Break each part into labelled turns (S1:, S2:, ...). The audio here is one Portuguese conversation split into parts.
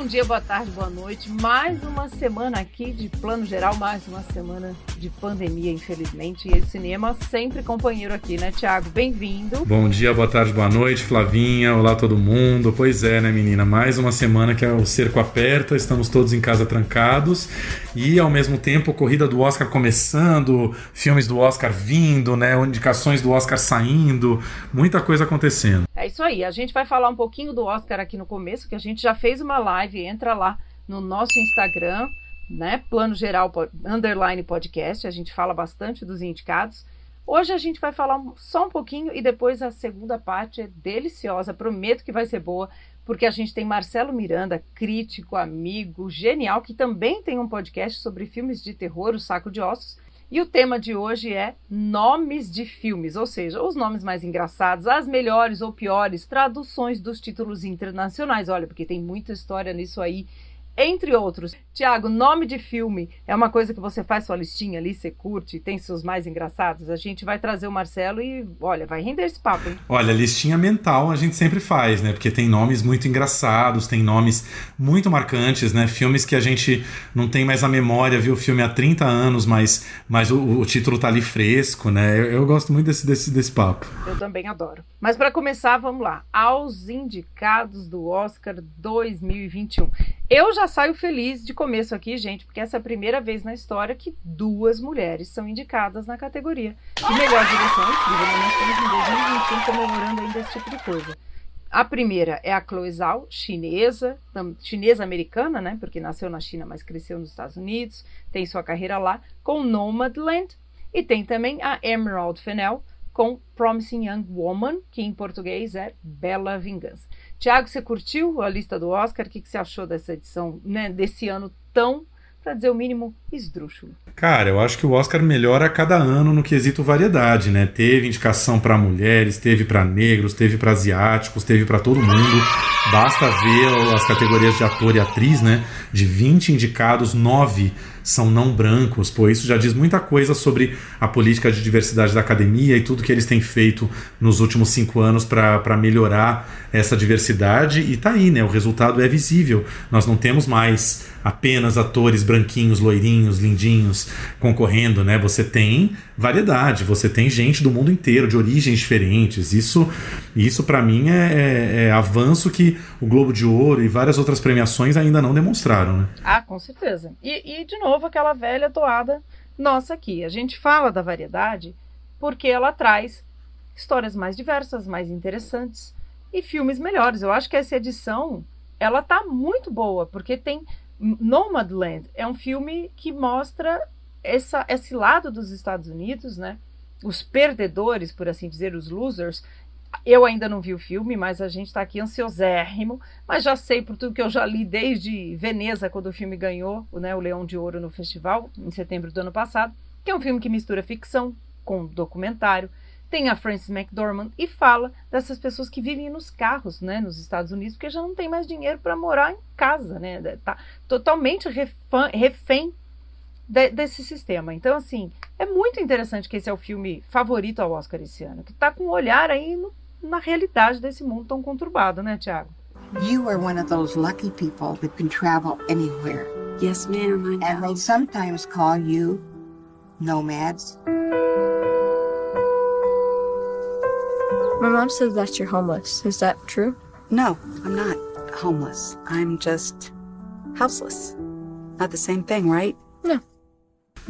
S1: Bom dia, boa tarde, boa noite. Mais uma semana aqui de plano geral, mais uma semana de pandemia, infelizmente. E o cinema sempre companheiro aqui, né, Tiago? Bem-vindo.
S2: Bom dia, boa tarde, boa noite, Flavinha. Olá, todo mundo. Pois é, né, menina? Mais uma semana que o cerco aperta, estamos todos em casa trancados e, ao mesmo tempo, corrida do Oscar começando, filmes do Oscar vindo, né? Indicações do Oscar saindo, muita coisa acontecendo.
S1: Isso aí. A gente vai falar um pouquinho do Oscar aqui no começo, que a gente já fez uma live live, entra lá no nosso Instagram, né? Plano Geral Underline Podcast. A gente fala bastante dos indicados. Hoje a gente vai falar só um pouquinho e depois a segunda parte é deliciosa. Prometo que vai ser boa, porque a gente tem Marcelo Miranda, crítico, amigo, genial, que também tem um podcast sobre filmes de terror, O Saco de Ossos. E o tema de hoje é nomes de filmes, ou seja, os nomes mais engraçados, as melhores ou piores traduções dos títulos internacionais. Olha, porque tem muita história nisso aí entre outros. Tiago, nome de filme é uma coisa que você faz sua listinha ali, você curte, tem seus mais engraçados. A gente vai trazer o Marcelo e, olha, vai render esse papo. Hein?
S2: Olha, listinha mental a gente sempre faz, né? Porque tem nomes muito engraçados, tem nomes muito marcantes, né? Filmes que a gente não tem mais a memória, viu o filme há 30 anos, mas, mas o, o título tá ali fresco, né? Eu, eu, gosto muito desse, desse, desse papo.
S1: Eu também adoro. Mas para começar, vamos lá. Aos indicados do Oscar 2021. Eu já saio feliz de começo aqui, gente, porque essa é a primeira vez na história que duas mulheres são indicadas na categoria de melhor direção. Incrível, nós estamos em 2021 comemorando ainda esse tipo de coisa. A primeira é a Chloe Zhao, chinesa, chinesa-americana, né? Porque nasceu na China, mas cresceu nos Estados Unidos, tem sua carreira lá, com Nomadland. E tem também a Emerald Fennell, com Promising Young Woman, que em português é Bela Vingança. Tiago, você curtiu a lista do Oscar? O que, que você achou dessa edição, né, desse ano tão, para dizer o mínimo, esdrúxulo?
S2: Cara, eu acho que o Oscar melhora a cada ano no quesito variedade, né? Teve indicação para mulheres, teve para negros, teve para asiáticos, teve para todo mundo. Basta ver as categorias de ator e atriz, né? De 20 indicados, 9 são não brancos, pô, isso já diz muita coisa sobre a política de diversidade da academia e tudo que eles têm feito nos últimos cinco anos para melhorar essa diversidade. E tá aí, né? O resultado é visível. Nós não temos mais apenas atores branquinhos, loirinhos, lindinhos concorrendo, né? Você tem variedade, você tem gente do mundo inteiro, de origens diferentes. Isso, isso para mim é, é, é, avanço que o Globo de Ouro e várias outras premiações ainda não demonstraram, né?
S1: Ah, com certeza. E, e de novo aquela velha toada nossa aqui. A gente fala da variedade porque ela traz histórias mais diversas, mais interessantes e filmes melhores. Eu acho que essa edição ela tá muito boa porque tem Nomadland é um filme que mostra essa, esse lado dos Estados Unidos, né? Os perdedores, por assim dizer, os losers. Eu ainda não vi o filme, mas a gente está aqui ansiosérrimo. Mas já sei por tudo que eu já li desde Veneza, quando o filme ganhou né, o Leão de Ouro no festival, em setembro do ano passado. Que é um filme que mistura ficção com documentário tem a Frances McDormand e fala dessas pessoas que vivem nos carros, né, nos Estados Unidos, porque já não tem mais dinheiro para morar em casa, né, tá totalmente refém de, desse sistema. Então, assim, é muito interessante que esse é o filme favorito ao Oscar esse ano, que está com um olhar aí no, na realidade desse mundo tão conturbado, né, Tiago?
S3: You are one of those lucky people that can travel anywhere.
S4: Yes, ma'am.
S3: And they sometimes call you nomads.
S4: My mom says that you're homeless. Is that true?
S3: No, I'm not homeless. I'm just houseless. Not the same thing, right?
S4: No.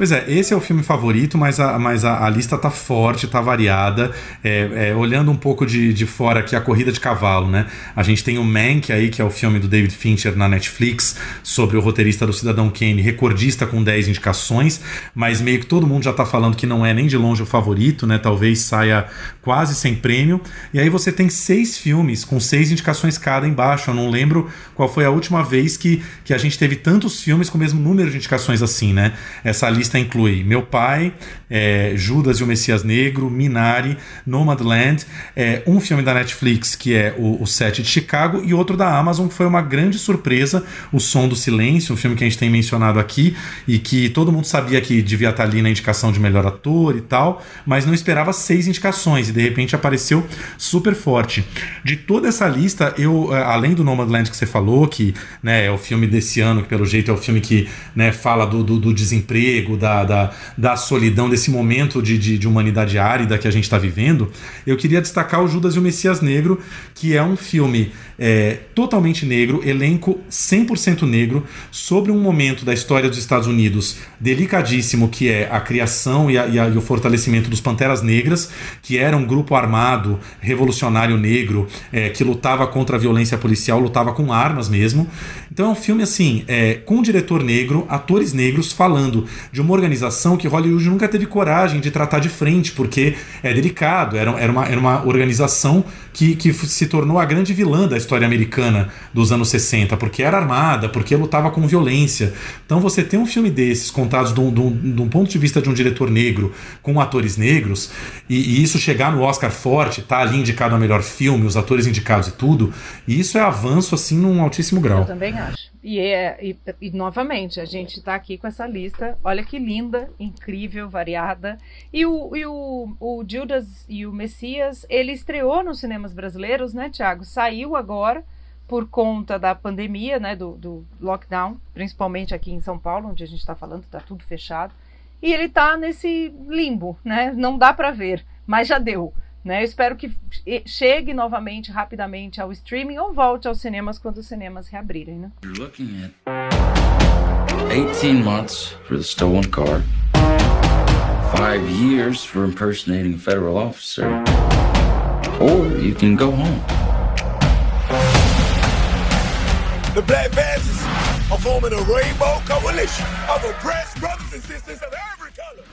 S2: Pois é, esse é o filme favorito, mas a, mas a, a lista tá forte, tá variada. É, é, olhando um pouco de, de fora aqui, a corrida de cavalo, né? A gente tem o Mank aí, que é o filme do David Fincher na Netflix, sobre o roteirista do Cidadão Kane, recordista com 10 indicações, mas meio que todo mundo já tá falando que não é nem de longe o favorito, né? Talvez saia quase sem prêmio. E aí você tem seis filmes com seis indicações cada embaixo. Eu não lembro qual foi a última vez que, que a gente teve tantos filmes com o mesmo número de indicações assim, né? Essa lista lista inclui Meu Pai, é, Judas e o Messias Negro, Minari, Nomadland, é, um filme da Netflix que é o, o Set de Chicago e outro da Amazon que foi uma grande surpresa, O Som do Silêncio, um filme que a gente tem mencionado aqui e que todo mundo sabia que devia estar ali na indicação de melhor ator e tal, mas não esperava seis indicações e de repente apareceu super forte. De toda essa lista, eu, é, além do Nomadland que você falou, que né, é o filme desse ano, que pelo jeito é o filme que né, fala do, do, do desemprego, da, da, da, solidão, desse momento de, de, de humanidade árida que a gente está vivendo, eu queria destacar o Judas e o Messias Negro, que é um filme é, totalmente negro, elenco 100% negro, sobre um momento da história dos Estados Unidos delicadíssimo, que é a criação e, a, e, a, e o fortalecimento dos Panteras Negras, que era um grupo armado revolucionário negro é, que lutava contra a violência policial, lutava com armas mesmo. Então é um filme assim, é, com um diretor negro, atores negros falando de uma organização que Hollywood nunca teve coragem de tratar de frente, porque é delicado, era, era, uma, era uma organização que, que se tornou a grande vilã da história americana dos anos 60, porque era armada, porque lutava com violência. Então você tem um filme desses contados de um, de um, de um ponto de vista de um diretor negro, com atores negros, e, e, isso chegar no Oscar forte, tá ali indicado a melhor filme, os atores indicados e tudo, e isso é avanço assim num altíssimo grau. Eu
S1: também acho. E, é, e, e, novamente, a gente está aqui com essa lista. Olha que linda, incrível, variada. E o, e o, o Judas e o Messias, ele estreou nos cinemas brasileiros, né, Tiago? Saiu agora por conta da pandemia, né, do, do lockdown, principalmente aqui em São Paulo, onde a gente está falando, está tudo fechado. E ele está nesse limbo, né? Não dá para ver, mas já deu. Né? Eu espero que chegue novamente, rapidamente, ao streaming ou volte aos cinemas quando os cinemas reabrirem. Né? You're looking at 18 months for the stolen car, 5 years for impersonating a federal officer, or you can go home. The Black Panthers are forming a rainbow coalition of oppressed brothers and sisters of every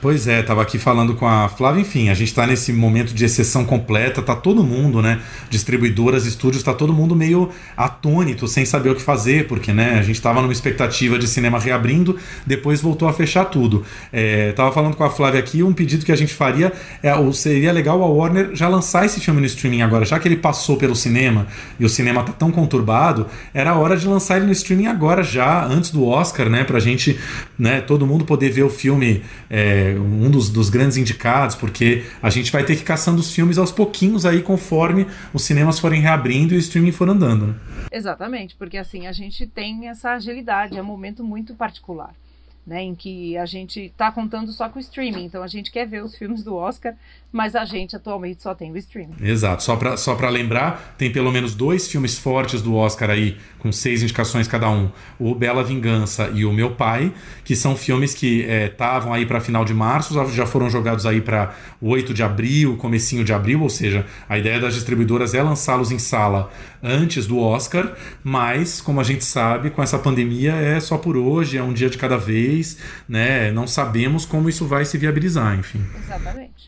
S2: Pois é, tava aqui falando com a Flávia, enfim, a gente tá nesse momento de exceção completa, tá todo mundo, né, distribuidoras, estúdios, tá todo mundo meio atônito, sem saber o que fazer, porque, né, a gente tava numa expectativa de cinema reabrindo, depois voltou a fechar tudo. É, tava falando com a Flávia aqui, um pedido que a gente faria, é, seria legal a Warner já lançar esse filme no streaming agora, já que ele passou pelo cinema, e o cinema tá tão conturbado, era hora de lançar ele no streaming agora já, antes do Oscar, né, pra gente, né, todo mundo poder ver o filme... É, um dos, dos, grandes indicados, porque a gente vai ter que ir caçando os filmes aos pouquinhos aí, conforme os cinemas forem reabrindo e o streaming for andando. Né?
S1: Exatamente, porque assim a gente tem essa agilidade, é um momento muito particular né, em que a gente está contando só com o streaming. Então a gente quer ver os filmes do Oscar, mas a gente atualmente só tem o streaming.
S2: Exato. Só para só lembrar, tem pelo menos dois filmes fortes do Oscar aí, com seis indicações cada um: o Bela Vingança e o Meu Pai, que são filmes que estavam é, aí para final de março, já foram jogados aí para 8 de abril, comecinho de abril, ou seja, a ideia das distribuidoras é lançá-los em sala antes do Oscar, mas como a gente sabe, com essa pandemia é só por hoje, é um dia de cada vez né? Não sabemos como isso vai se viabilizar, enfim.
S1: Exatamente.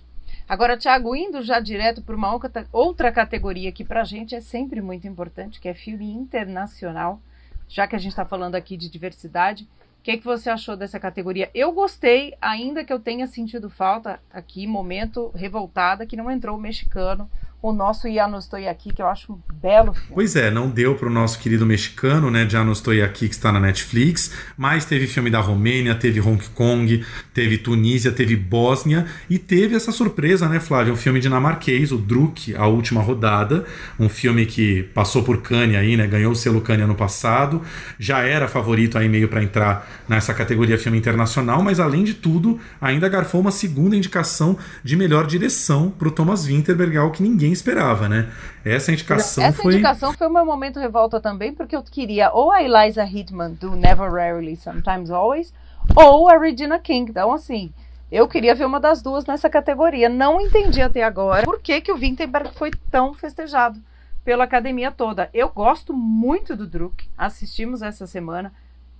S1: Agora, Thiago, indo já direto para uma outra categoria que para a gente é sempre muito importante, que é filme internacional, já que a gente está falando aqui de diversidade. O que, que você achou dessa categoria? Eu gostei, ainda que eu tenha sentido falta aqui, momento revoltada, que não entrou o mexicano, o nosso Ya No Estou Aqui, que eu acho um belo filme.
S2: Pois é, não deu para o nosso querido mexicano, né, Já No Estou Aqui, que está na Netflix, mas teve filme da Romênia, teve Hong Kong, teve Tunísia, teve Bósnia e teve essa surpresa, né, Flávio, um filme dinamarquês, o Druk, A Última Rodada, um filme que passou por Cannes aí, né, ganhou o selo Cannes ano passado, já era favorito aí meio para entrar nessa categoria filme internacional, mas além de tudo, ainda garfou uma segunda indicação de melhor direção para o Thomas Winterberg, algo que ninguém ninguém esperava, né? Essa indicação
S1: Essa
S2: foi.
S1: Indicação foi o meu momento revolta também, porque eu queria ou a Eliza Hitman do Never Rarely, Sometimes Always, ou a Regina King. Então, assim, eu queria ver uma das duas nessa categoria. Não entendi até agora por que, que o Winterberg foi tão festejado pela academia toda. Eu gosto muito do Druk, assistimos essa semana,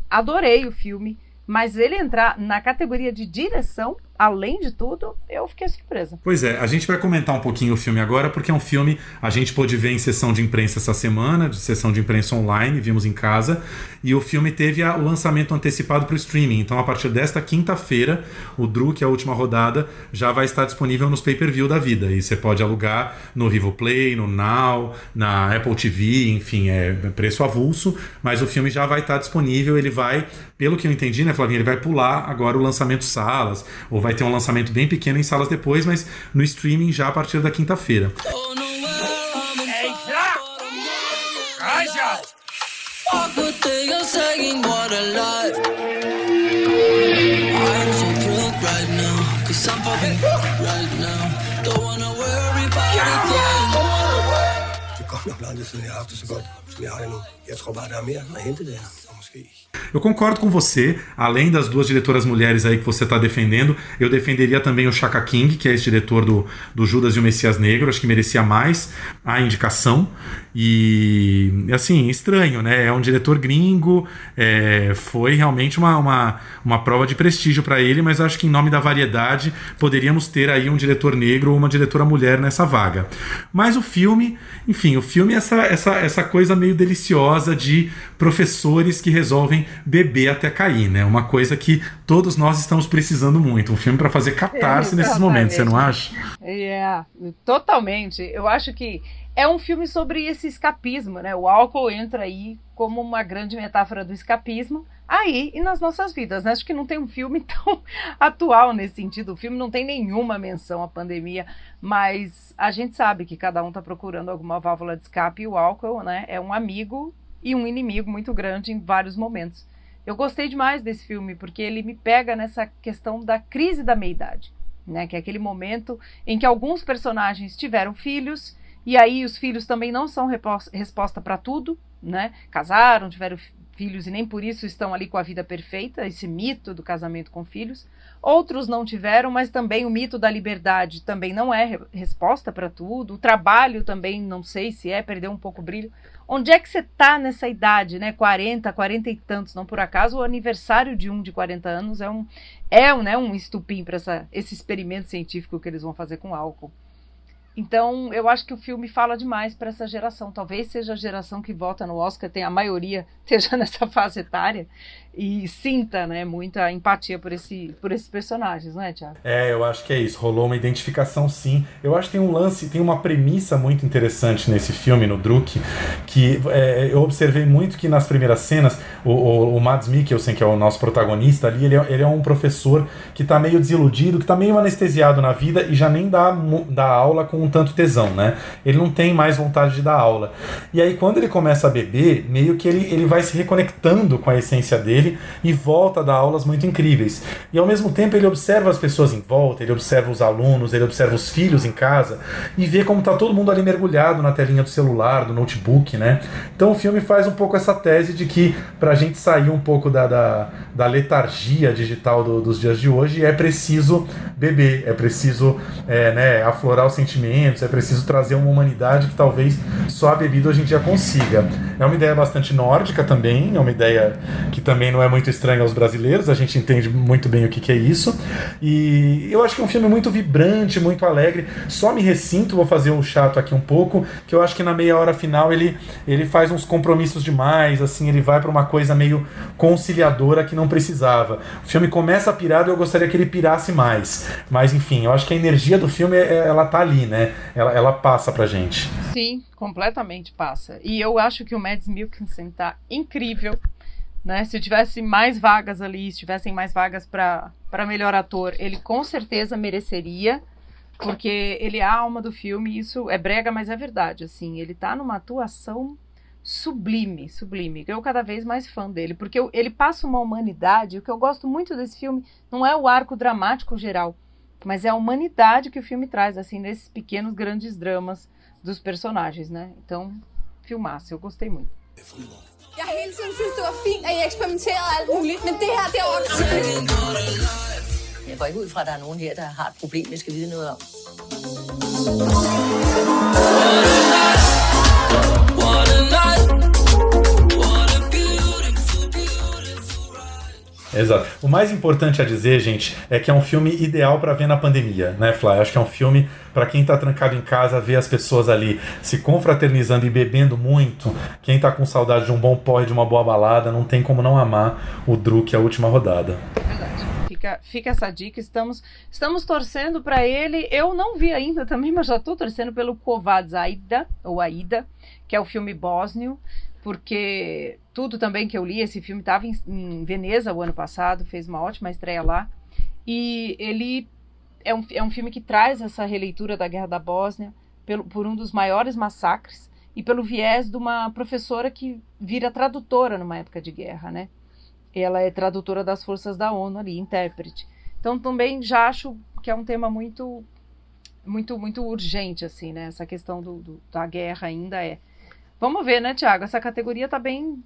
S1: adorei o filme, mas ele entrar na categoria de direção, além de tudo, eu fiquei surpresa.
S2: Pois é, a gente vai comentar um pouquinho o filme agora, porque é um filme a gente pôde ver em sessão de imprensa essa semana, de sessão de imprensa online, vimos em casa, e o filme teve a, o lançamento antecipado para o streaming. Então, a partir desta quinta-feira, o que é a última rodada, já vai estar disponível nos pay-per-view da vida. E você pode alugar no Vivo Play, no Now, na Apple TV, enfim, é preço avulso, mas o filme já vai estar disponível, ele vai, pelo que eu entendi, né, Flavinha, ele vai pular agora o lançamento salas, ou vai vai ter um lançamento bem pequeno em salas depois, mas no streaming já a partir da quinta-feira.
S5: Siden, jeg har haft det så godt, som jeg har det nu. Jeg tror bare, der er mere at hente der.
S2: Eu concordo com você, além das duas diretoras mulheres aí que você está defendendo, eu defenderia também o Chaka King, que é esse diretor do, do Judas e o Messias Negro, acho que merecia mais a indicação. E assim, estranho, né? É um diretor gringo, é, foi realmente uma, uma, uma prova de prestígio para ele, mas acho que em nome da variedade poderíamos ter aí um diretor negro ou uma diretora mulher nessa vaga. Mas o filme, enfim, o filme é essa, essa, essa coisa meio deliciosa de professores que resolvem beber até cair, né? Uma coisa que todos nós estamos precisando muito. Um filme para fazer catarse é, nesses momentos, você não acha?
S1: É, totalmente. Eu acho que é um filme sobre esse escapismo, né? O álcool entra aí como uma grande metáfora do escapismo aí e nas nossas vidas. Né? Acho que não tem um filme tão atual nesse sentido. O filme não tem nenhuma menção à pandemia, mas a gente sabe que cada um está procurando alguma válvula de escape e o álcool né, é um amigo e um inimigo muito grande em vários momentos. Eu gostei demais desse filme porque ele me pega nessa questão da crise da meia-idade, né? Que é aquele momento em que alguns personagens tiveram filhos e aí os filhos também não são resposta para tudo, né? Casaram, tiveram filhos e nem por isso estão ali com a vida perfeita, esse mito do casamento com filhos. Outros não tiveram, mas também o mito da liberdade também não é resposta para tudo. O trabalho também não sei se é, perdeu um pouco o brilho. Onde é que você está nessa idade, né? 40, 40 e tantos, não por acaso o aniversário de um de 40 anos é um é um, né, um estupim para esse experimento científico que eles vão fazer com álcool. Então, eu acho que o filme fala demais para essa geração. Talvez seja a geração que vota no Oscar, tem a maioria esteja nessa fase etária e sinta, né, muita empatia por esse por esses personagens, não é, Tiago?
S2: É, eu acho que é isso. Rolou uma identificação, sim. Eu acho que tem um lance, tem uma premissa muito interessante nesse filme, no Druk, que é, eu observei muito que nas primeiras cenas o, o, o Mads Mikkelsen, que é o nosso protagonista ali, ele é, ele é um professor que está meio desiludido, que está meio anestesiado na vida e já nem dá, dá aula com um tanto tesão, né? Ele não tem mais vontade de dar aula. E aí, quando ele começa a beber, meio que ele, ele vai se reconectando com a essência dele e volta a dar aulas muito incríveis. E ao mesmo tempo, ele observa as pessoas em volta, ele observa os alunos, ele observa os filhos em casa e vê como tá todo mundo ali mergulhado na telinha do celular, do notebook, né? Então o filme faz um pouco essa tese de que pra gente sair um pouco da, da, da letargia digital do, dos dias de hoje é preciso beber, é preciso é, né, aflorar os sentimentos, é preciso trazer uma humanidade que talvez só a bebida hoje em dia consiga. É uma ideia bastante nórdica também, é uma ideia que também não é muito estranha aos brasileiros, a gente entende muito bem o que, que é isso. E eu acho que é um filme muito vibrante, muito alegre. Só me ressinto, vou fazer um chato aqui um pouco, que eu acho que na meia hora final ele, ele faz uns compromissos demais, assim, ele vai para uma coisa meio conciliadora que não precisava. O filme começa pirado eu gostaria que ele pirasse mais. Mas enfim, eu acho que a energia do filme é, ela tá ali, né? Ela, ela passa pra gente.
S1: Sim, completamente passa. E eu acho que o Mads Mikkelsen tá incrível. Né? Se tivesse mais vagas ali, se tivessem mais vagas para melhor ator, ele com certeza mereceria, porque ele é a alma do filme, isso é brega, mas é verdade, assim, ele tá numa atuação sublime, sublime. Eu cada vez mais fã dele, porque ele passa uma humanidade. O que eu gosto muito desse filme não é o arco dramático geral, mas é a humanidade que o filme traz, assim, nesses pequenos grandes dramas dos personagens, né? Então, filmaço, eu gostei muito. Jeg har hele tiden synes, det var fint, at I eksperimenterede alt muligt, men det her, det er også... Jeg går ikke ud fra, at der er nogen her, der har et problem, jeg skal vide noget om.
S2: Exato. O mais importante a dizer, gente, é que é um filme ideal para ver na pandemia, né, Fly? Acho que é um filme para quem tá trancado em casa, ver as pessoas ali se confraternizando e bebendo muito. Quem tá com saudade de um bom porre, de uma boa balada, não tem como não amar o Druk, a última rodada.
S1: Verdade. Fica, fica essa dica. Estamos, estamos torcendo para ele. Eu não vi ainda também, mas já estou torcendo pelo Kovacs Aida, ou Aida, que é o filme bósnio porque tudo também que eu li, esse filme estava em, em, Veneza o ano passado, fez uma ótima estreia lá, e ele é um, é um filme que traz essa releitura da Guerra da Bósnia pelo, por um dos maiores massacres e pelo viés de uma professora que vira tradutora numa época de guerra, né? Ela é tradutora das forças da ONU ali, intérprete. Então também já acho que é um tema muito muito muito urgente assim, né? Essa questão do, do da guerra ainda é Vamos ver, né, Tiago? Essa categoria tá bem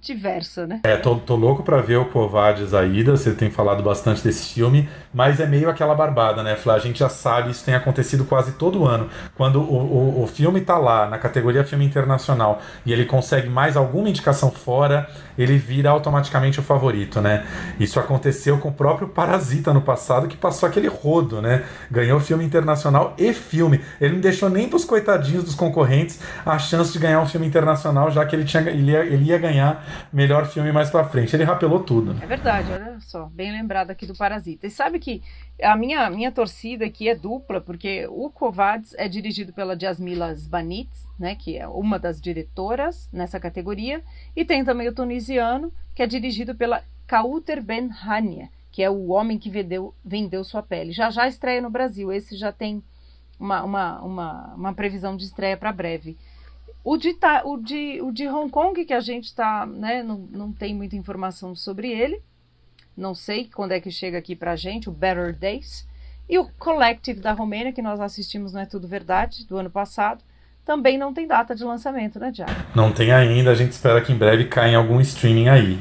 S1: diversa, né?
S2: É, tô, tô louco pra ver o Covades Aida, você tem falado bastante desse filme, mas é meio aquela barbada, né, Flá? A gente já sabe, isso tem acontecido quase todo ano. Quando o, o, o filme tá lá, na categoria filme internacional, e ele consegue mais alguma indicação fora, ele vira automaticamente o favorito, né? Isso aconteceu com o próprio Parasita no passado, que passou aquele rodo, né? Ganhou filme internacional e filme. Ele não deixou nem pros coitadinhos dos concorrentes a chance de ganhar um filme internacional, já que ele, tinha, ele, ia, ele ia ganhar melhor filme mais pra frente. Ele rapelou tudo.
S1: É verdade, olha só. Bem lembrado aqui do Parasita. E sabe que a minha, minha torcida aqui é dupla, porque o Covades é dirigido pela Jasmila Zbanitz, né, que é uma das diretoras nessa categoria, e tem também o tunisiano, que é dirigido pela Kauter Ben Hania, que é o homem que vendeu, vendeu sua pele. Já já estreia no Brasil, esse já tem uma, uma, uma, uma previsão de estreia para breve. O de, o, de, o de Hong Kong, que a gente está, né, não, não tem muita informação sobre ele, não sei quando é que chega aqui para a gente, o Better Days. E o Collective da Romênia, que nós assistimos Não é Tudo Verdade, do ano passado, também não tem data de lançamento, né, Diário?
S2: Não tem ainda, a gente espera que em breve caia em algum streaming aí.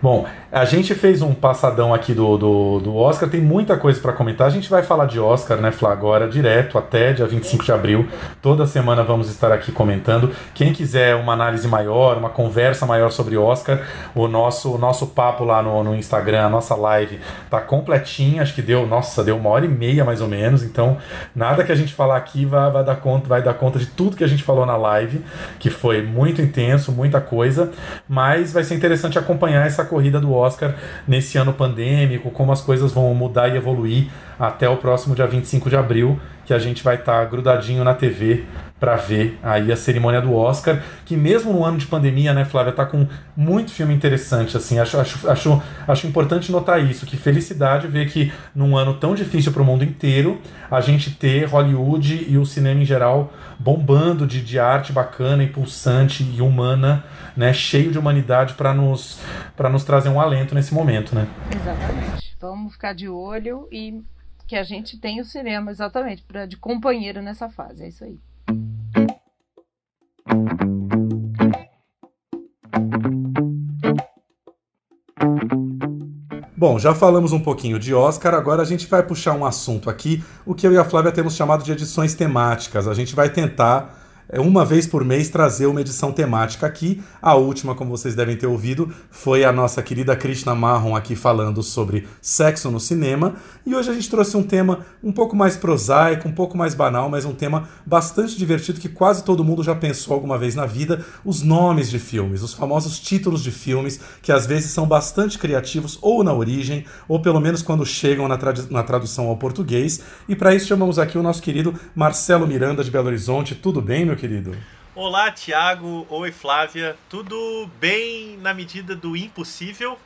S2: Bom, a gente fez um passadão aqui do, do, do Oscar, tem muita coisa para comentar. A gente vai falar de Oscar, né, Flá, agora direto até dia 25 de abril. Toda semana vamos estar aqui comentando. Quem quiser uma análise maior, uma conversa maior sobre Oscar, o nosso, o nosso papo lá no, no Instagram, a nossa live, tá completinha. Acho que deu, nossa, deu uma hora e meia mais ou menos. Então, nada que a gente falar aqui vai, vai, dar, conta, vai dar conta de tudo que a gente falou na live, que foi muito intenso, muita coisa. Mas vai ser interessante acompanhar essa corrida do Oscar nesse ano pandêmico, como as coisas vão mudar e evoluir até o próximo dia 25 de abril, que a gente vai estar tá grudadinho na TV para ver aí a cerimônia do Oscar, que mesmo no ano de pandemia, né, Flávia, tá com muito filme interessante, assim, acho, acho, acho, acho importante notar isso, que felicidade ver que num ano tão difícil para o mundo inteiro, a gente ter Hollywood e o cinema em geral bombando de, de arte bacana, impulsante e humana, né, cheio de humanidade para nos, nos trazer um alento nesse momento, né?
S1: Exatamente. Vamos ficar de olho e que a gente tenha o cinema, exatamente, pra, de companheiro nessa fase. É isso aí.
S2: Bom, já falamos um pouquinho de Oscar, agora a gente vai puxar um assunto aqui, o que eu e a Flávia temos chamado de edições temáticas. A gente vai tentar uma vez por mês trazer uma edição temática aqui. A última, como vocês devem ter ouvido, foi a nossa querida Krishna Marron aqui falando sobre sexo no cinema. E hoje a gente trouxe um tema um pouco mais prosaico, um pouco mais banal, mas um tema bastante divertido que quase todo mundo já pensou alguma vez na vida: os nomes de filmes, os famosos títulos de filmes, que às vezes são bastante criativos ou na origem, ou pelo menos quando chegam na, na tradução ao português. E para isso chamamos aqui o nosso querido Marcelo Miranda de Belo Horizonte. Tudo bem, meu querido?
S6: Olá, Tiago. Oi, Flávia. Tudo bem na medida do impossível?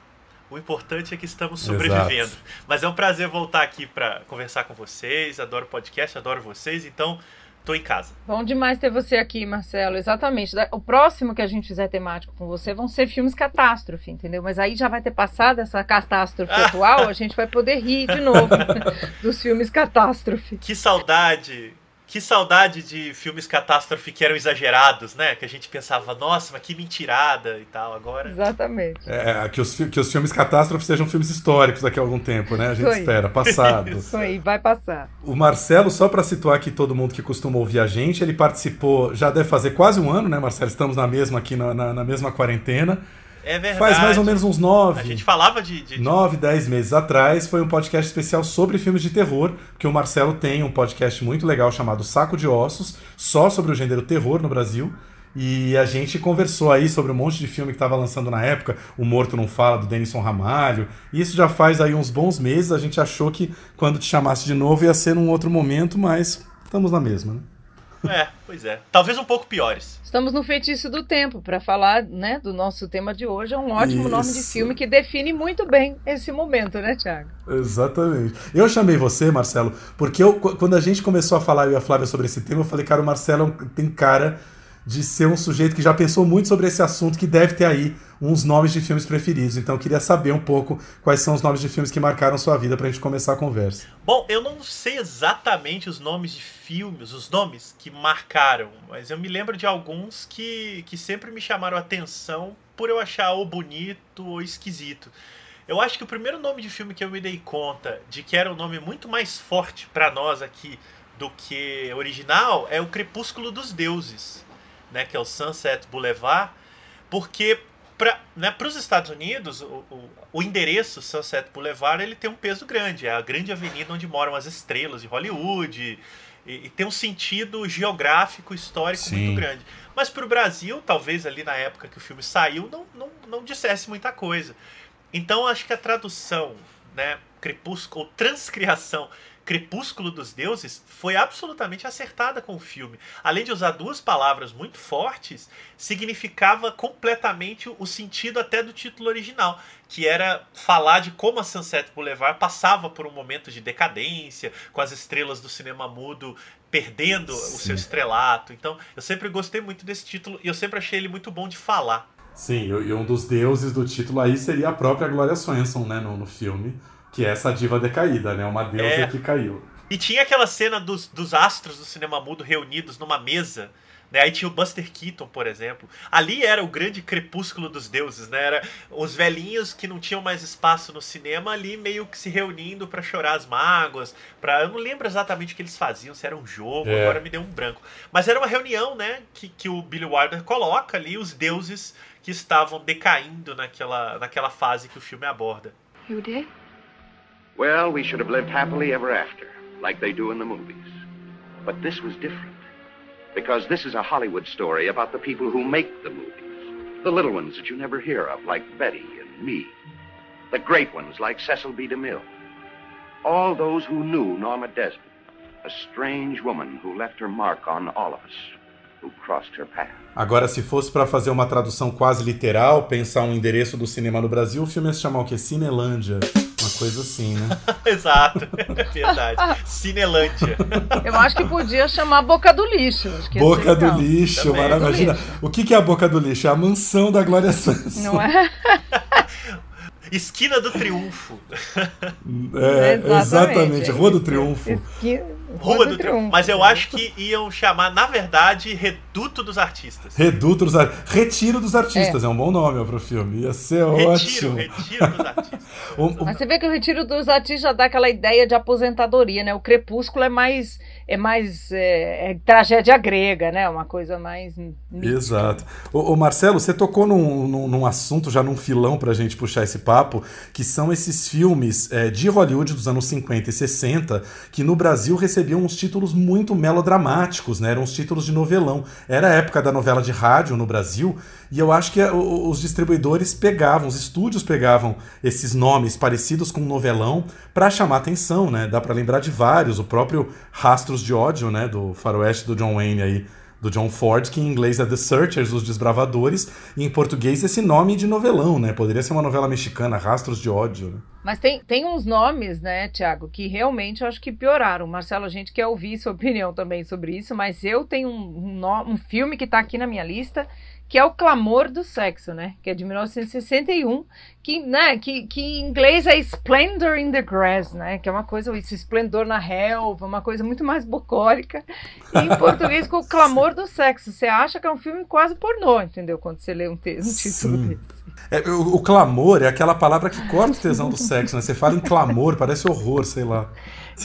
S6: O importante é que estamos sobrevivendo. Exato. Mas é um prazer voltar aqui para conversar com vocês. Adoro podcast, adoro vocês. Então, tô em casa.
S1: Bom demais ter você aqui, Marcelo. Exatamente. O próximo que a gente fizer temático com você vão ser filmes catástrofe, entendeu? Mas aí já vai ter passado essa catástrofe atual, a gente vai poder rir de novo dos filmes catástrofe.
S6: Que saudade! Que saudade de filmes catástrofe que eram exagerados, né? Que a gente pensava, nossa, mas que mentirada e tal. Agora.
S1: Exatamente.
S2: É, que os, que os filmes catástrofe sejam filmes históricos daqui a algum tempo, né? A gente espera, passado.
S1: Isso aí, vai passar.
S2: O Marcelo, só para situar aqui todo mundo que costuma ouvir a gente, ele participou, já deve fazer quase um ano, né, Marcelo? Estamos na mesma aqui, na, na, na mesma quarentena.
S6: É verdade.
S2: Faz mais ou menos uns nove.
S6: A gente falava de. de...
S2: Nove, dez meses atrás foi um podcast especial sobre filmes de terror, que o Marcelo tem um podcast muito legal chamado Saco de Ossos, só sobre o gênero terror no Brasil. E a gente conversou aí sobre um monte de filme que estava lançando na época, O Morto Não Fala, do Denison Ramalho. E isso já faz aí uns bons meses. A gente achou que quando te chamasse de novo ia ser num outro momento, mas estamos na mesma, né?
S6: É, pois é. Talvez um pouco piores.
S1: Estamos no feitiço do tempo para falar, né, do nosso tema de hoje. É um ótimo Isso. nome de filme que define muito bem esse momento, né, Tiago?
S2: Exatamente. Eu chamei você, Marcelo, porque eu, quando a gente começou a falar eu e a Flávia sobre esse tema, eu falei, cara, o Marcelo tem cara de ser um sujeito que já pensou muito sobre esse assunto, que deve ter aí uns nomes de filmes preferidos. Então eu queria saber um pouco quais são os nomes de filmes que marcaram sua vida pra gente começar a conversa.
S6: Bom, eu não sei exatamente os nomes de filmes, os nomes que marcaram, mas eu me lembro de alguns que, que sempre me chamaram a atenção por eu achar ou bonito ou esquisito. Eu acho que o primeiro nome de filme que eu me dei conta de que era um nome muito mais forte para nós aqui do que original é o Crepúsculo dos Deuses né, que é o Sunset Boulevard, porque para né, os Estados Unidos, o, o, o, endereço Sunset Boulevard ele tem um peso grande. É a grande avenida onde moram as estrelas de Hollywood. E, e tem um sentido geográfico, histórico Sim. muito grande. Mas para o Brasil, talvez ali na época que o filme saiu, não, não, não dissesse muita coisa. Então acho que a tradução, né, crepúsculo, ou transcriação Crepúsculo dos Deuses foi absolutamente acertada com o filme. Além de usar duas palavras muito fortes, significava completamente o sentido até do título original, que era falar de como a Sunset Boulevard passava por um momento de decadência, com as estrelas do cinema mudo perdendo Sim. o seu estrelato. Então, eu sempre gostei muito desse título e eu sempre achei ele muito bom de falar.
S2: Sim, e um dos deuses do título aí seria a própria Gloria Swanson, né, no, no filme que é essa diva decaída, né? Uma deusa é. que caiu.
S6: E tinha aquela cena dos, dos astros do cinema mudo reunidos numa mesa. Né? Aí tinha o Buster Keaton, por exemplo. Ali era o grande crepúsculo dos deuses, né? Era os velhinhos que não tinham mais espaço no cinema ali meio que se reunindo para chorar as mágoas. Pra... Eu não lembro exatamente o que eles faziam, se era um jogo, é. agora me deu um branco. Mas era uma reunião, né? Que, que o Billy Wilder coloca ali os deuses que estavam decaindo naquela, naquela fase que o filme aborda. You did? Well, we should have lived happily ever after, like they do in the movies. But this was different. Because this is a Hollywood story about the people who make the movies. The little ones that you never hear of, like Betty and me. The great ones, like Cecil B. DeMille. All those who knew Norma Desmond, a strange woman who left her mark on all of us. Who crossed her path.
S2: Agora, se fosse para fazer uma tradução quase literal, pensar um endereço do cinema no Brasil, o filme ia se chamar o quê? Cinelândia. Coisa assim, né?
S6: Exato, verdade. Cinelândia.
S1: Eu acho que podia chamar Boca do Lixo.
S2: Boca do Lixo, maravilha. Imagina, o que é a Boca do Lixo? É a mansão da Glória Santos.
S1: Não é?
S6: Esquina do Triunfo.
S2: É, exatamente. exatamente. Rua do Triunfo.
S6: Esquina... Rua do, Triunfo. Mas eu acho que iam chamar, na verdade, Reduto dos Artistas.
S2: Reduto dos Artistas. Retiro dos Artistas é. é um bom nome para o filme. Ia ser retiro, ótimo.
S6: Retiro dos Artistas.
S1: o, o... Mas você vê que o Retiro dos Artistas já dá aquela ideia de aposentadoria, né? O Crepúsculo é mais é mais é, é tragédia grega, né? Uma coisa mais.
S2: Mítica. Exato. O, Marcelo, você tocou num, num, num, assunto, já num filão pra gente puxar esse papo, que são esses filmes é, de Hollywood dos anos 50 e 60, que no Brasil recebiam uns títulos muito melodramáticos, né? Eram uns títulos de novelão. Era a época da novela de rádio no Brasil, e eu acho que os distribuidores pegavam, os estúdios pegavam esses nomes parecidos com novelão para chamar atenção, né? Dá para lembrar de vários, o próprio Rastros de Ódio, né, do faroeste do John Wayne aí, do John Ford, que em inglês é The Searchers, os desbravadores, e em português esse nome de novelão, né? Poderia ser uma novela mexicana, Rastros de Ódio. Né?
S1: Mas tem, tem uns nomes, né, Tiago, que realmente eu acho que pioraram. Marcelo, a gente quer ouvir sua opinião também sobre isso, mas eu tenho um, um, um filme que está aqui na minha lista que é o Clamor do Sexo, né? Que é de 1961, que, né, que, que em inglês é Splendor in the Grass, né? Que é uma coisa, esse esplendor na relva, uma coisa muito mais bucólica. E em português com o Clamor do Sexo. Você acha que é um filme quase pornô, entendeu? Quando você lê um, te um título Sim. desse.
S2: É, o, o, clamor é aquela palavra que corta o tesão do sexo, né? Você fala em clamor, parece horror, sei lá.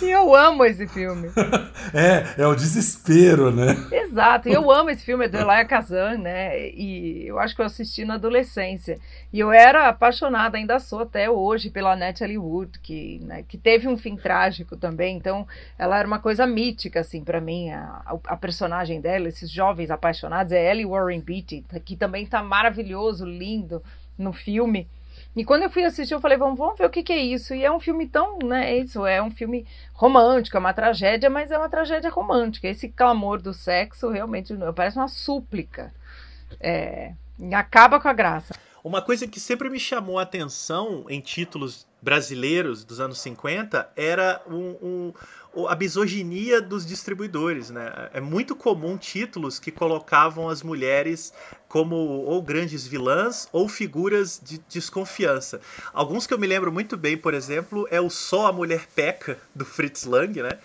S1: E eu amo esse filme.
S2: é, é o desespero, né?
S1: Exato, e eu amo esse filme, é do Elia Kazan, né? E eu acho que eu assisti na adolescência. E eu era apaixonada, ainda sou até hoje, pela Natalie Wood, que, né, que teve um fim trágico também. Então, ela era uma coisa mítica, assim, para mim. A, a, personagem dela, esses jovens apaixonados, é Ellie Warren Beatty, que também tá maravilhoso, lindo no filme. E quando eu fui assistir, eu falei, vamos, vamos ver o que, que, é isso. E é um filme tão, né, é isso, é um filme romântico, é uma tragédia, mas é uma tragédia romântica. Esse clamor do sexo realmente parece uma súplica. É, acaba com a graça.
S6: Uma coisa que sempre me chamou a atenção em títulos brasileiros dos anos 50 era um, um, a misoginia dos distribuidores. Né? É muito comum títulos que colocavam as mulheres como ou grandes vilãs ou figuras de desconfiança. Alguns que eu me lembro muito bem, por exemplo, é o Só a Mulher Peca, do Fritz Lang, né?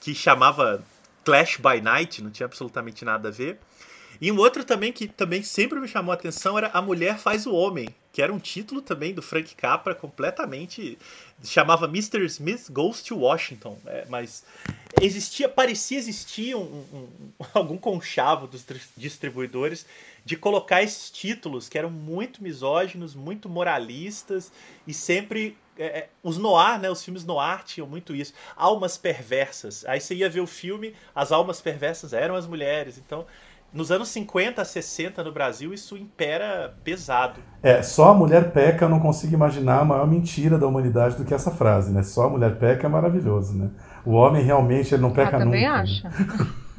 S6: que chamava Clash by Night, não tinha absolutamente nada a ver. E um outro também que também sempre me chamou a atenção era A Mulher Faz o Homem, que era um título também do Frank Capra completamente chamava Mr. Smith Goes to Washington, é, mas existia parecia existir um, um, algum conchavo dos distribuidores de colocar esses títulos que eram muito misóginos, muito moralistas e sempre é, é, os noir, né, os filmes noir tinham muito isso, almas perversas. Aí você ia ver o filme, as almas perversas eram as mulheres, então nos anos 50, 60 no Brasil, isso impera pesado.
S2: É, só a mulher peca, eu não consigo imaginar a maior mentira da humanidade do que essa frase, né? Só a mulher peca é maravilhoso, né? O homem realmente ele não peca ah,
S1: também
S2: nunca.
S1: Também acho.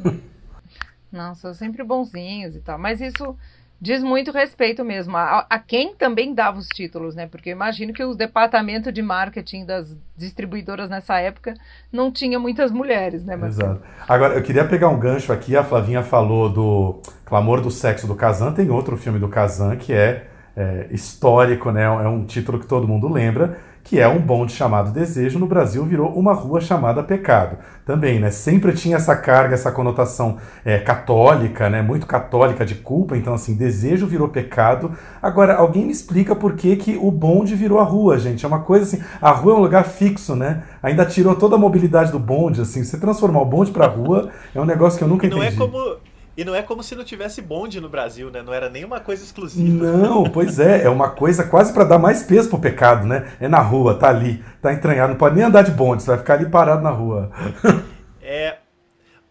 S1: Né? não, são sempre bonzinhos e tal. Mas isso diz muito respeito mesmo a, a, quem também dava os títulos, né? Porque eu imagino que o departamento de marketing das distribuidoras nessa época não tinha muitas mulheres, né?
S2: Exato. Agora, eu queria pegar um gancho aqui. A Flavinha falou do Clamor do Sexo do Kazan. Tem outro filme do Kazan que é, é histórico, né? É um título que todo mundo lembra que é um bonde chamado Desejo, no Brasil virou uma rua chamada Pecado. Também, né? Sempre tinha essa carga, essa conotação é, católica, né? Muito católica de culpa. Então, assim, Desejo virou pecado. Agora, alguém me explica por que, que o bonde virou a rua, gente? É uma coisa assim. A rua é um lugar fixo, né? Ainda tirou toda a mobilidade do bonde, assim. Você transformar o bonde para rua é um negócio que eu nunca entendi.
S6: Não é como e não é como se não tivesse bonde no Brasil, né? Não era nenhuma coisa exclusiva.
S2: Não, pois é, é uma coisa quase para dar mais peso pro pecado, né? É na rua, tá ali, tá entranhado, não pode nem andar de bonde, você vai ficar ali parado na rua.
S6: É,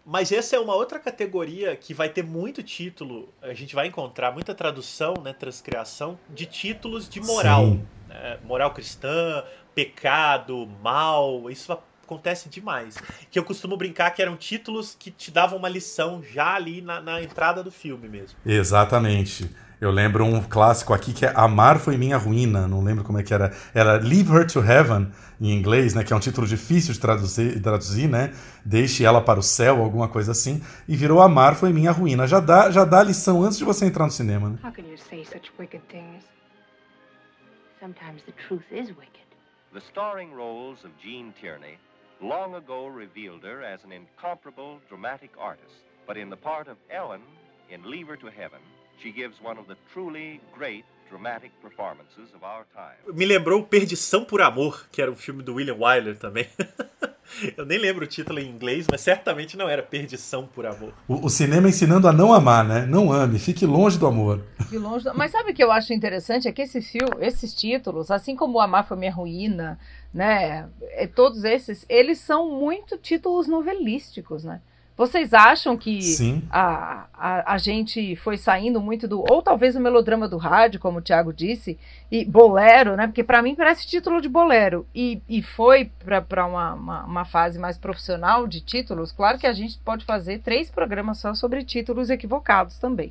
S6: mas essa é uma outra categoria que vai ter muito título, a gente vai encontrar muita tradução, né, transcriação de títulos de moral, né? moral cristã, pecado, mal, isso acontece demais. Que eu costumo brincar que eram títulos que te davam uma lição já ali na, na entrada do filme mesmo.
S2: Exatamente. Eu lembro um clássico aqui que é Amar foi minha ruína, não lembro como é que era. Era Leave Her to Heaven, em inglês, né? Que é um título difícil de traduzir, traduzir né? Deixe ela para o céu, alguma coisa assim. E virou Amar foi minha ruína. Já dá, já dá lição antes de você entrar no cinema, né? How can you say such wicked things? Sometimes the truth is wicked. The starring roles of Gene Tierney long ago revealed her as an incomparable dramatic artist. But in the part of Ellen in Leave Her to Heaven, she gives one of the truly great dramatic performances of our time.
S6: Me lembrou Perdição por Amor, que era um filme do William Wyler também. Eu nem lembro o título em inglês, mas certamente não era Perdição por Amor.
S2: O, o, cinema ensinando a não amar, né? Não ame, fique longe do amor.
S1: Fique longe do... Mas sabe o que eu acho interessante? É que esse filme, esses títulos, assim como Amar foi minha ruína, né? É, todos esses, eles são muito títulos novelísticos, né? Vocês acham que a, a, a, gente foi saindo muito do. Ou talvez o melodrama do rádio, como o Thiago disse, e bolero, né? Porque para mim parece título de bolero. E, e foi para uma, uma, uma, fase mais profissional de títulos. Claro que a gente pode fazer três programas só sobre títulos equivocados também.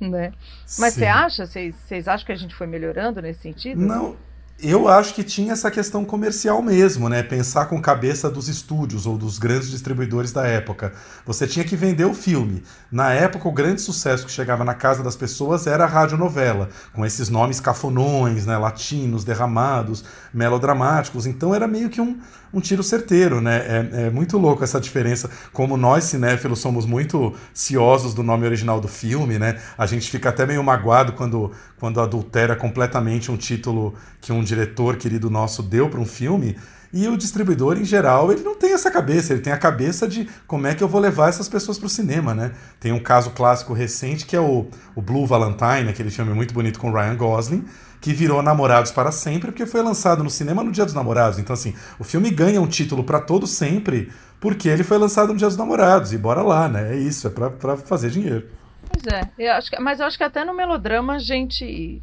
S1: Né? Mas você acha? Vocês acham que a gente foi melhorando nesse sentido?
S2: Não. Eu acho que tinha essa questão comercial mesmo, né? Pensar com cabeça dos estúdios ou dos grandes distribuidores da época. Você tinha que vender o filme. Na época, o grande sucesso que chegava na casa das pessoas era a radionovela, com esses nomes cafonões, né? Latinos, derramados, melodramáticos. Então era meio que um, um tiro certeiro, né? É, é, muito louco essa diferença. Como nós, cinéfilos, somos muito ciosos do nome original do filme, né? A gente fica até meio magoado quando, quando adultera completamente um título que um diretor querido nosso deu para um filme. E o distribuidor, em geral, ele não tem essa cabeça, ele tem a cabeça de como é que eu vou levar essas pessoas para o cinema, né? Tem um caso clássico recente que é o, o Blue Valentine, aquele filme muito bonito com Ryan Gosling, que virou Namorados para Sempre, porque foi lançado no cinema no Dia dos Namorados. Então, assim, o filme ganha um título para todo sempre, porque ele foi lançado no Dia dos Namorados. E bora lá, né? É isso, é para fazer dinheiro.
S1: Pois é, eu acho que, mas eu acho que até no melodrama a gente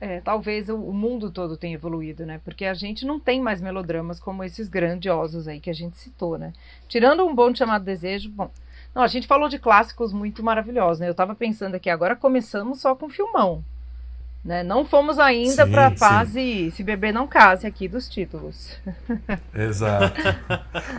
S1: é, talvez o, o, mundo todo tenha evoluído, né? Porque a gente não tem mais melodramas como esses grandiosos aí que a gente citou, né? Tirando um bom chamado Desejo, bom. Não, a gente falou de clássicos muito maravilhosos, né? Eu tava pensando aqui, agora começamos só com filmão. Né? Não fomos ainda para a fase se beber não case aqui dos títulos.
S2: Exato.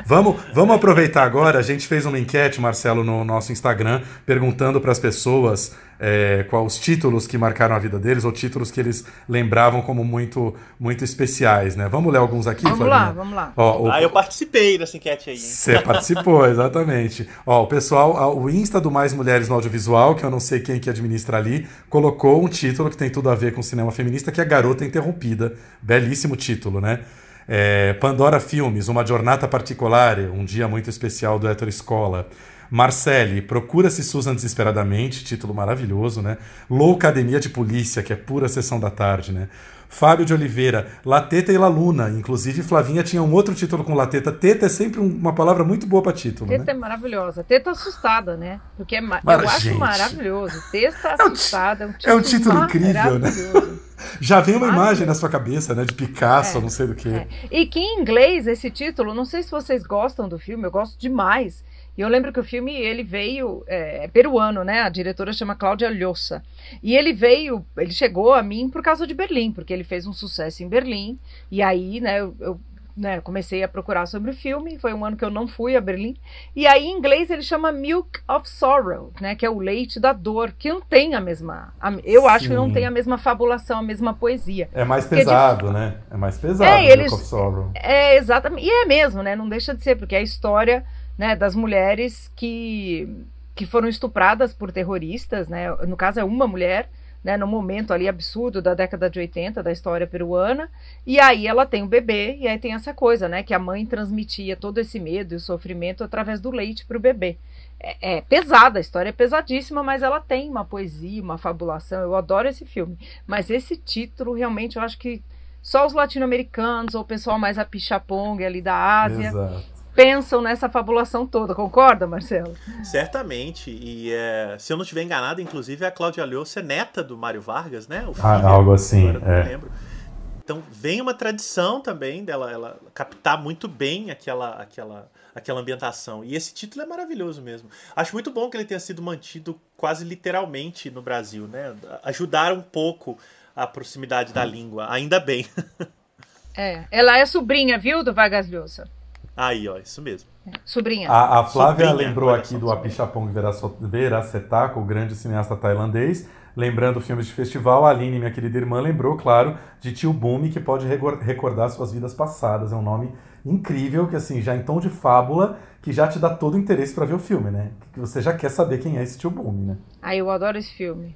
S2: vamos, vamos aproveitar agora. A gente fez uma enquete, Marcelo, no nosso Instagram, perguntando para as pessoas é, quais os títulos que marcaram a vida deles ou títulos que eles lembravam como muito muito especiais, né? Vamos ler alguns aqui,
S1: Vamos Flavinha? lá, vamos lá.
S6: Ó, o... Ah, eu participei dessa enquete aí.
S2: Você participou, exatamente. Ó, o pessoal, o Insta do Mais Mulheres no Audiovisual, que eu não sei quem que administra ali, colocou um título que tem tudo a ver com cinema feminista, que é Garota Interrompida. Belíssimo título, né? É, Pandora Filmes, Uma Jornada Particular, um dia muito especial do Hétero Escola. Marcele, Procura-se Susan Desesperadamente, título maravilhoso, né? Loucademia de Polícia, que é pura sessão da tarde, né? Fábio de Oliveira, Lateta e La Luna. Inclusive, Flavinha tinha um outro título com Lateta. Teta é sempre uma palavra muito boa para título.
S1: Teta
S2: né?
S1: é maravilhosa. Teta assustada, né? Porque é Mas, eu acho gente, maravilhoso. Teta assustada. É um título,
S2: é um título incrível, né? Já vem uma imagem na sua cabeça, né? De Picasso, é, não sei do que. É.
S1: E que em inglês, esse título, não sei se vocês gostam do filme, eu gosto demais. E eu lembro que o filme ele veio é, peruano, né? A diretora chama Cláudia Lhosa. E ele veio, ele chegou a mim por causa de Berlim, porque ele fez um sucesso em Berlim. E aí, né, eu, eu né, comecei a procurar sobre o filme. Foi um ano que eu não fui a Berlim. E aí, em inglês, ele chama Milk of Sorrow, né? Que é o leite da dor, que não tem a mesma. A, eu Sim. acho que não tem a mesma fabulação, a mesma poesia.
S2: É mais pesado, de... né? É mais pesado é,
S1: Milk eles, of Sorrow. É, exatamente. E é mesmo, né? Não deixa de ser, porque é a história né, das mulheres que, que foram estupradas por terroristas, né? No caso é uma mulher, né, no momento ali absurdo da década de 80 da história peruana, e aí ela tem o bebê, e aí tem essa coisa, né, que a mãe transmitia todo esse medo e sofrimento através do leite para o bebê. É, é, pesada, a história é pesadíssima, mas ela tem uma poesia, uma fabulação. Eu adoro esse filme. Mas esse título, realmente, eu acho que só os latino-americanos ou o pessoal mais apichapong ali da Ásia
S2: Exato
S1: pensam nessa fabulação toda, concorda, Marcelo?
S6: Certamente, e é, se eu não estiver enganado, inclusive a Cláudia Lhosa é neta do Mário Vargas, né?
S2: O ah, filho, ah, algo assim, é. lembro.
S6: Então vem uma tradição também dela ela captar muito bem aquela, aquela, aquela ambientação. E esse título é maravilhoso mesmo. Acho muito bom que ele tenha sido mantido quase literalmente no Brasil, né? Ajudar um pouco a proximidade da língua, ainda bem.
S1: É, ela é sobrinha, viu, do Vargas Llosa.
S6: Aí, ó, isso mesmo.
S1: Sobrinha.
S2: A, a Flávia Sobrinha, lembrou aqui do Apichatpong Veracetaco, o grande cineasta tailandês. Lembrando filmes de festival, a Aline, minha querida irmã, lembrou, claro, de Tio Bumi, que pode recordar suas vidas passadas. É um nome incrível, que assim, já em tom de fábula, que já te dá todo o interesse para ver o filme, né? Que você já quer saber quem é esse Tio Bumi, né?
S1: Ah, eu adoro esse filme.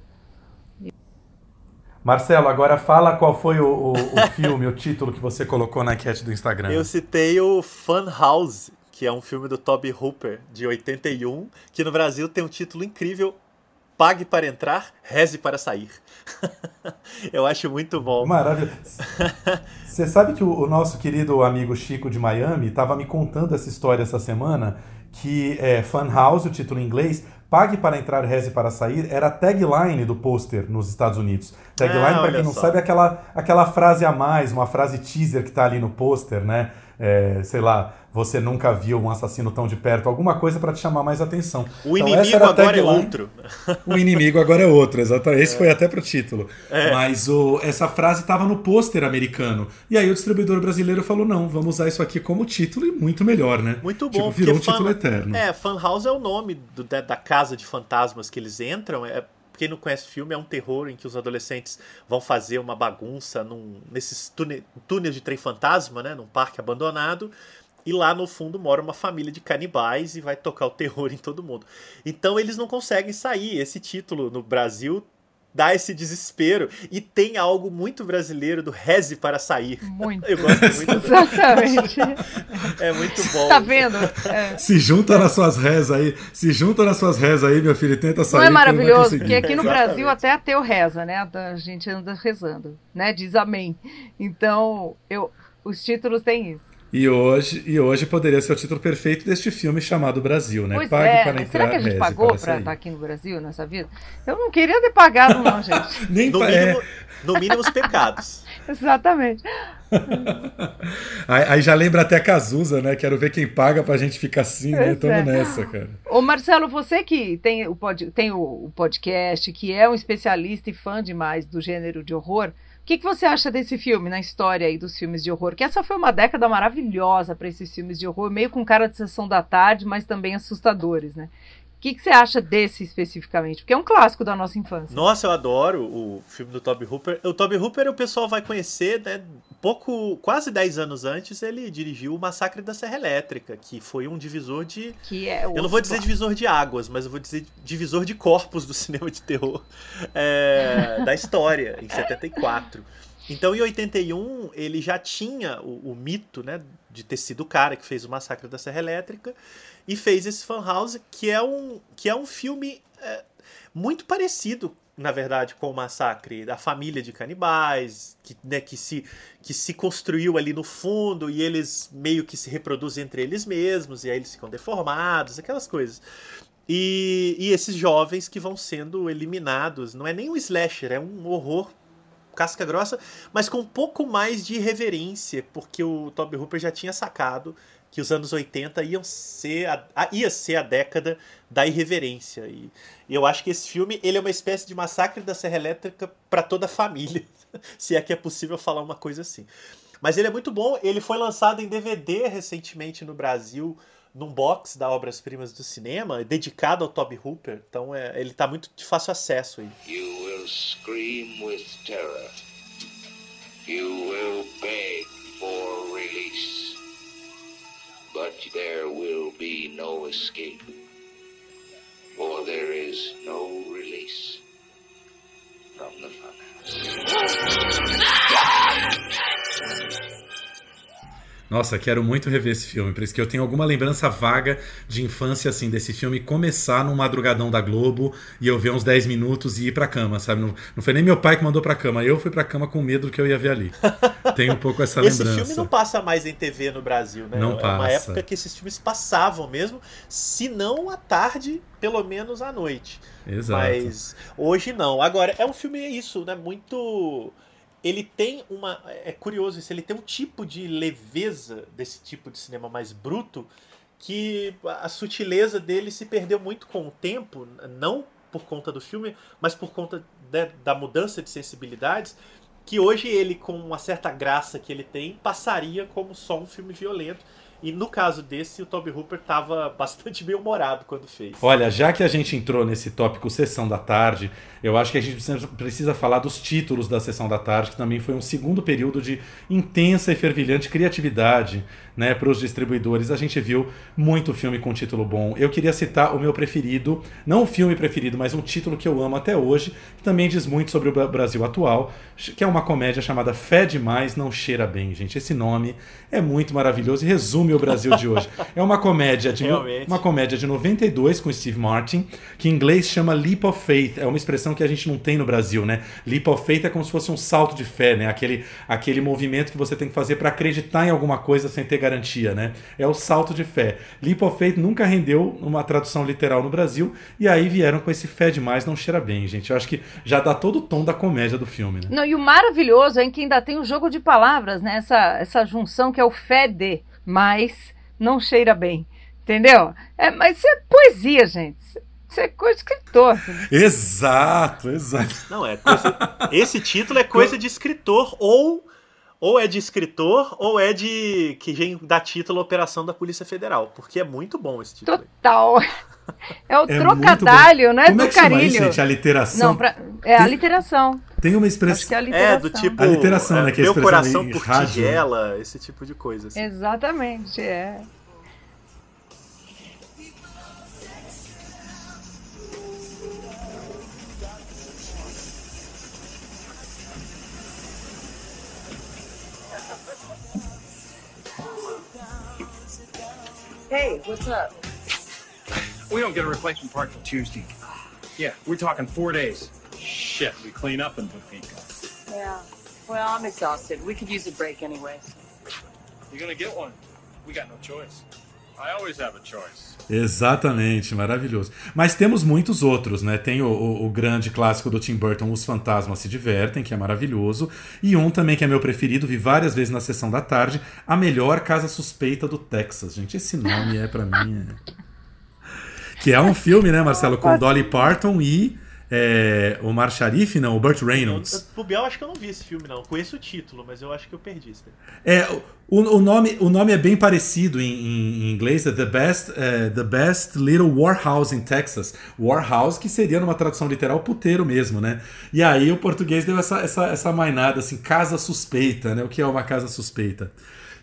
S2: Marcelo, agora fala qual foi o, o, o filme, o título que você colocou na enquete do Instagram.
S6: Eu citei o Fun House, que é um filme do Toby Hooper, de 81, que no Brasil tem um título incrível, Pague para entrar, reze para sair. Eu acho muito bom.
S2: Maravilha. Você sabe que o, nosso querido amigo Chico de Miami estava me contando essa história essa semana, que é Fun House, o título em inglês, Pague para entrar, reze para sair, era a tagline do pôster nos Estados Unidos. Tagline, ah, para quem não só. sabe, é aquela, aquela frase a mais, uma frase teaser que está ali no pôster, né? É, sei lá, você nunca viu um assassino tão de perto, alguma coisa para te chamar mais atenção.
S6: O então, inimigo agora é outro.
S2: O inimigo agora é outro, exatamente. Esse é. foi até pro título. É. Mas o, essa frase estava no pôster americano. E aí o distribuidor brasileiro falou: não, vamos usar isso aqui como título e muito melhor, né?
S6: Muito bom. Tipo,
S2: virou um título eterno.
S6: É, Fan House é o nome do, da, da casa de fantasmas que eles entram. É quem não conhece o filme, é um terror em que os adolescentes vão fazer uma bagunça num, nesses túneis de trem fantasma, né, num parque abandonado. E lá no fundo mora uma família de canibais e vai tocar o terror em todo mundo. Então eles não conseguem sair. Esse título no Brasil dá esse desespero. E tem algo muito brasileiro do reze para sair.
S1: Muito.
S6: Eu gosto muito.
S1: Exatamente.
S6: É muito bom.
S1: Tá vendo? É.
S2: Se junta nas suas rezas aí, se junta nas suas rezas aí, meu filho, e tenta sair.
S1: Não é maravilhoso? Porque aqui no
S6: Exatamente.
S1: Brasil até ateu reza, né? A gente anda rezando, né? Diz amém. Então, eu, os títulos têm isso.
S2: E hoje, e hoje poderia ser o título perfeito deste filme chamado Brasil, né?
S1: Pois
S2: Pague
S1: é,
S2: para entrar,
S1: será que a gente
S2: reze
S1: pagou
S2: para
S1: estar aqui no Brasil nessa vida? Eu não queria ter pagado, não, gente.
S2: Nem
S6: No
S2: pa-
S6: mínimo,
S2: é,
S6: no mínimo os pecados.
S1: Exatamente.
S2: aí, aí já lembra até a Cazuza, né? Quero ver quem paga pra gente ficar assim, né?
S1: Pois
S2: Tamo
S1: é.
S2: nessa, cara.
S1: Ô Marcelo, você que tem o, pod, tem o, o podcast, que é um especialista e fã demais do gênero de horror, o que, que você acha desse filme, na história aí dos filmes de horror? Que essa foi uma década maravilhosa para esses filmes de horror, meio com cara de sessão da tarde, mas também assustadores, né? O que, que você acha desse especificamente? Porque é um clássico da nossa infância.
S6: Nossa, eu adoro o filme do Toby Hooper. O Toby Hooper o pessoal vai conhecer, né? Pouco, quase 10 anos antes, ele dirigiu o Massacre da Serra Elétrica, que foi um divisor de.
S1: Que é
S6: Eu não vou dizer divisor de águas, mas eu vou dizer divisor de corpos do cinema de terror é, da história, em 74. Então, em 81, ele já tinha o, o mito, né, de ter sido o cara que fez o Massacre da Serra Elétrica e fez esse Funhouse, que é um, que é um filme é, muito parecido, na verdade, com o Massacre da família de canibais, que, né, que, se, que se construiu ali no fundo e eles meio que se reproduzem entre eles mesmos, e aí eles ficam deformados, aquelas coisas. E, e esses jovens que vão sendo eliminados, não é nem um slasher, é um horror casca grossa, mas com um pouco mais de irreverência, porque o Toby Hooper já tinha sacado que os anos 80 iam ser a, a- ia ser a década da irreverência. E, e eu acho que esse filme ele é uma espécie de massacre da Serra Elétrica para toda a família, se é que é possível falar uma coisa assim. Mas ele é muito bom, ele foi lançado em DVD recentemente no Brasil, num box da Obras Primas do Cinema, dedicado ao Toby Hooper, então é, ele está muito de fácil acesso aí.
S7: You will scream with terror. You will beg for release. But there will be no escape. For there is no
S2: Nossa, quero muito rever esse filme, por isso que eu tenho alguma lembrança vaga de infância, assim, desse filme começar num madrugadão da Globo e eu ver uns 10 minutos e ir pra cama, sabe? Não, não foi nem meu pai que mandou pra cama, eu fui pra cama com medo do que eu ia ver ali. Tenho um pouco essa
S6: Esse
S2: lembrança.
S6: filme não passa mais em TV no Brasil, né?
S2: Não
S6: é uma
S2: passa.
S6: época que esses filmes passavam mesmo, se não à tarde, pelo menos à noite.
S2: Exato.
S6: Mas hoje não. Agora, é um filme é isso, né? Muito. Ele tem uma. É curioso isso, ele tem um tipo de leveza desse tipo de cinema mais bruto que a sutileza dele se perdeu muito com o tempo, não por conta do filme, mas por conta da- da mudança de sensibilidades. Que hoje ele, com uma certa graça que ele tem, passaria como só um filme violento. E no caso desse, o Toby Hooper estava bastante bem humorado quando fez.
S2: Olha, já que a gente entrou nesse tópico Sessão da Tarde, eu acho que a gente precisa, falar dos títulos da Sessão da Tarde, que também foi um segundo período de intensa e fervilhante criatividade né, para os distribuidores. A gente viu muito filme com título bom. Eu queria citar o meu preferido, não o filme preferido, mas um título que eu amo até hoje, que também diz muito sobre o Bra- Brasil atual, que é uma comédia chamada Fé Demais Não Cheira Bem, gente. Esse nome é muito maravilhoso e resume o Brasil de hoje. É uma comédia de
S6: Realmente.
S2: uma comédia de 92 com Steve Martin, que em inglês chama Leap of Faith. É uma expressão que a gente não tem no Brasil, né? Leap of Faith é como se fosse um salto de fé, né? Aquele, aquele movimento que você tem que fazer para acreditar em alguma coisa sem ter garantia, né? É o salto de fé. Leap of Faith nunca rendeu uma tradução literal no Brasil e aí vieram com esse fé demais não cheira bem, gente. Eu acho que já dá todo o tom da comédia do filme, né?
S1: Não, e o maravilhoso é que ainda tem o jogo de palavras, né? Essa, essa junção que é o fede, mas não cheira bem. Entendeu? É, mas isso é poesia, gente. Isso é coisa de escritor.
S2: Exato, exato.
S6: Não, é coisa. Esse título é coisa de escritor, ou, ou é de escritor, ou é de. que vem da título Operação da Polícia Federal. Porque é muito bom esse título. aí.
S1: Total. É o
S2: É
S1: trocadalho, né?
S2: Como
S1: do
S2: é que chama
S1: carilho.
S2: isso, gente? A literação?
S1: Não, pra- é a literação.
S2: Tem uma expressão.
S1: é aliteração.
S6: É, do tipo.
S2: Literação,
S6: é,
S2: né? Que é
S6: coração por
S2: ela, né?
S6: tigela, esse tipo de coisa. Assim.
S1: Exatamente, é.
S8: Hey, what's up?
S9: We don't get a replacement part for Tuesday. Yeah, we're talking four days. Shit, we clean up in Topeka.
S8: Yeah. Well, I'm exhausted. We could use a break anyways.
S9: You're gonna get one. We got no choice. I always have a choice.
S2: Exatamente, maravilhoso. Mas temos muitos outros, né? Tem o, o, o, grande clássico do Tim Burton, Os Fantasmas Se Divertem, que é maravilhoso. E um também que é meu preferido, vi várias vezes na sessão da tarde, A Melhor Casa Suspeita do Texas. Gente, esse nome é para mim. É... Que é um filme, né, Marcelo, com Dolly Parton e é, Omar Sharif, não, o Burt Reynolds.
S6: Eu, eu, acho que eu não vi esse filme, não. Conheço o título, mas eu acho que eu perdi isso.
S2: É, o, o, nome, o nome é bem parecido em, em, em inglês, é The Best, uh, The Best Little Warhouse in Texas. Warhouse, que seria numa tradução literal puteiro mesmo, né? E aí o português deu essa, essa, essa mainada, assim, casa suspeita, né? O que é uma casa suspeita?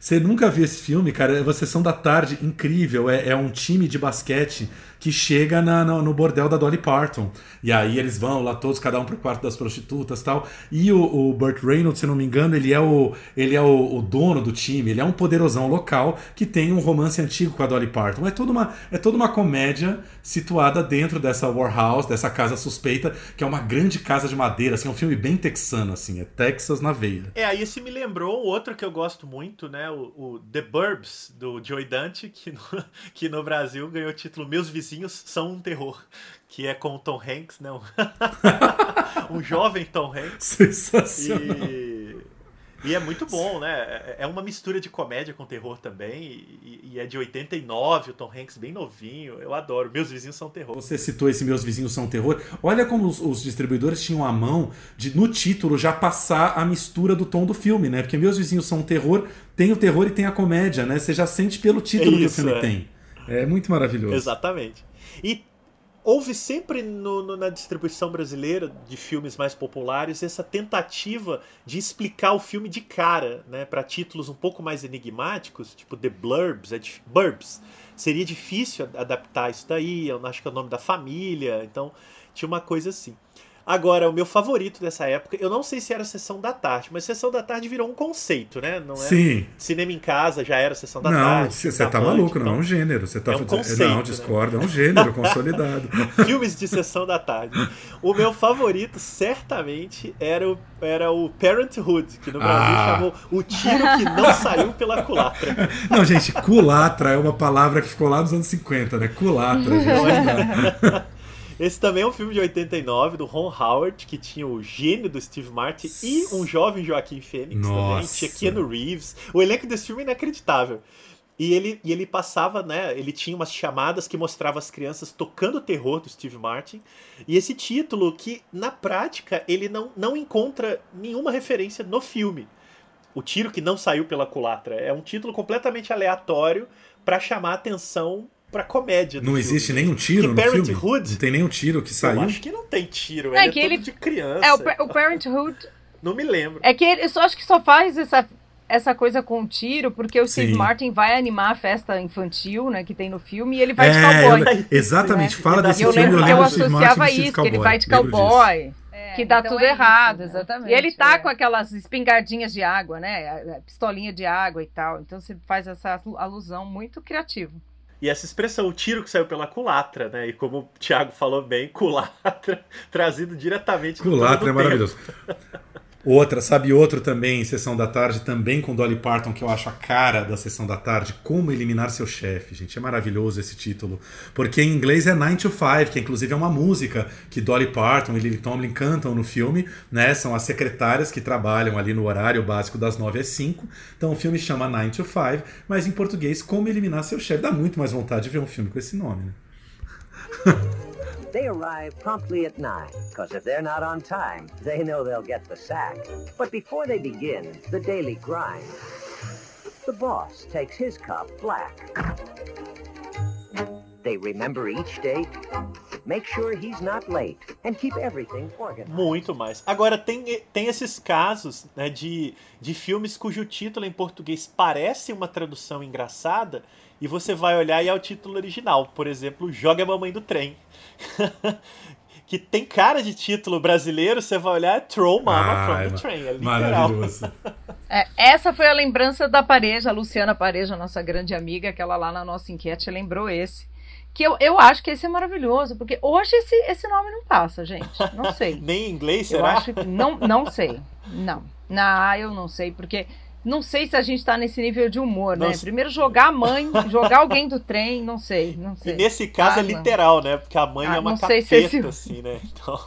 S2: Você nunca viu esse filme, cara? É uma sessão da tarde incrível. É, é um time de basquete que chega na, no, no, bordel da Dolly Parton. E aí eles vão lá todos, cada um pro quarto das prostitutas tal. E o, o Burt Reynolds, se não me engano, ele é, o, ele é o, o, dono do time, ele é um poderosão local que tem um romance antigo com a Dolly Parton. É toda uma, é toda uma comédia situada dentro dessa Warhouse, dessa casa suspeita, que é uma grande casa de madeira, assim, é um filme bem texano, assim, é Texas na veia.
S6: É, aí esse me lembrou outro que eu gosto muito, né? O, o The Burbs, do Joey Dante, que no, que no Brasil ganhou o título Meus Vizinhos vizinhos são um terror. Que é com o Tom Hanks, né? um jovem Tom Hanks.
S2: Sensacional.
S6: E, e é muito bom, né? É, é uma mistura de comédia com terror também. E, e, é de 89, o Tom Hanks bem novinho. Eu adoro. Meus vizinhos são terror.
S2: Você citou esse Meus Vizinhos São Terror. Olha como os, os distribuidores tinham a mão de, no título, já passar a mistura do tom do filme, né? Porque Meus Vizinhos São Terror, tem o terror e tem a comédia, né? Você já sente pelo título Isso, que o filme é. tem. É muito maravilhoso.
S6: Exatamente. E houve sempre no, no, na distribuição brasileira de filmes mais populares essa tentativa de explicar o filme de cara, né, para títulos um pouco mais enigmáticos, tipo The Blurbs, é de, Burbs. Seria difícil adaptar isso daí, eu acho que é o nome da família, então tinha uma coisa assim. Agora, o meu favorito dessa época, eu não sei se era Sessão da Tarde, mas Sessão da Tarde virou um conceito, né? Não é
S2: Sim.
S6: Cinema em casa já era Sessão da
S2: não,
S6: Tarde.
S2: Você tá maluco, então, não é um gênero. Você tá
S6: é um conceito,
S2: Não, discorda, né? é um gênero consolidado.
S6: Filmes de Sessão da Tarde. O meu favorito, certamente, era o, era o Parenthood, que no Brasil ah. chamou O Tiro que Não Saiu pela Culatra.
S2: Não, gente, culatra é uma palavra que ficou lá nos anos 50, né? Culatra, gente. Não é?
S6: Esse também é um filme de 89 do Ron Howard, que tinha o gênio do Steve Martin e um jovem Joaquim Fênix Nossa. também. Tinha Keanu Reeves. O elenco desse filme é inacreditável. E ele, e ele passava, né? Ele tinha umas chamadas que mostrava as crianças tocando o terror do Steve Martin. E esse título, que na prática ele não, não encontra nenhuma referência no filme. O tiro que não saiu pela culatra. É um título completamente aleatório para chamar a atenção pra comédia.
S2: Não filme. existe nenhum tiro que no Parenthood, filme? Não tem nenhum tiro que saiu? Eu
S6: acho que não tem tiro. É, é que ele de criança.
S1: É, o, o Parenthood...
S6: não me lembro.
S1: É que ele só acho que só faz essa essa coisa com tiro, porque o Steve Sim. Martin vai animar a festa infantil, né, que tem no filme, e ele vai é, de cowboy.
S2: Eu, exatamente, né? fala desse
S1: eu
S2: filme,
S1: lembro, eu lembro eu associava isso, que ele vai de cowboy. É, que dá então tudo é errado, isso, né? exatamente. E ele tá é. com aquelas espingardinhas de água, né? Pistolinha de água e tal. Então você faz essa alusão muito criativo.
S6: E essa expressão, o tiro que saiu pela culatra, né? E como o Thiago falou bem, culatra, trazido diretamente
S2: Culatra é maravilhoso. Outra, sabe outro também, Sessão da Tarde, também com Dolly Parton, que eu acho a cara da Sessão da Tarde, Como Eliminar Seu Chefe, gente. É maravilhoso esse título. Porque em inglês é 9 to 5, que inclusive é uma música que Dolly Parton e Lily Tomlin cantam no filme, né? São as secretárias que trabalham ali no horário básico das 9 às 5. Então o filme chama 9 to 5, mas em português, Como Eliminar Seu Chefe. Dá muito mais vontade de ver um filme com esse nome, né?
S10: They arrive promptly at 9, because if they're not on time, they know they'll get the sack. But before they begin the daily grind, the boss takes his cup black. They remember each date, make sure he's not late, and keep everything organized.
S6: Muito mais. Agora, tem, tem esses casos né, de, de filmes cujo título em português parece uma tradução engraçada, e você vai olhar e é o título original. Por exemplo, Joga a Mamãe do Trem. que tem cara de título brasileiro, você vai olhar é Throw Mama ah, from the Train. É.
S1: Maravilhoso. É, essa foi a lembrança da Pareja, a Luciana Pareja, nossa grande amiga, que ela lá na nossa enquete lembrou esse. Que eu, eu acho que esse é maravilhoso, porque hoje esse, esse nome não passa, gente. Não sei.
S6: Nem em inglês,
S1: eu
S6: será?
S1: Acho que, não, não sei. Não. Não, eu não sei, porque não sei se a gente está nesse nível de humor, não né? Se... Primeiro jogar a mãe, jogar alguém do trem, não sei, não sei.
S6: E nesse caso ah, é literal, né? Porque a mãe ah, é uma capeta, se esse... assim, né? Então...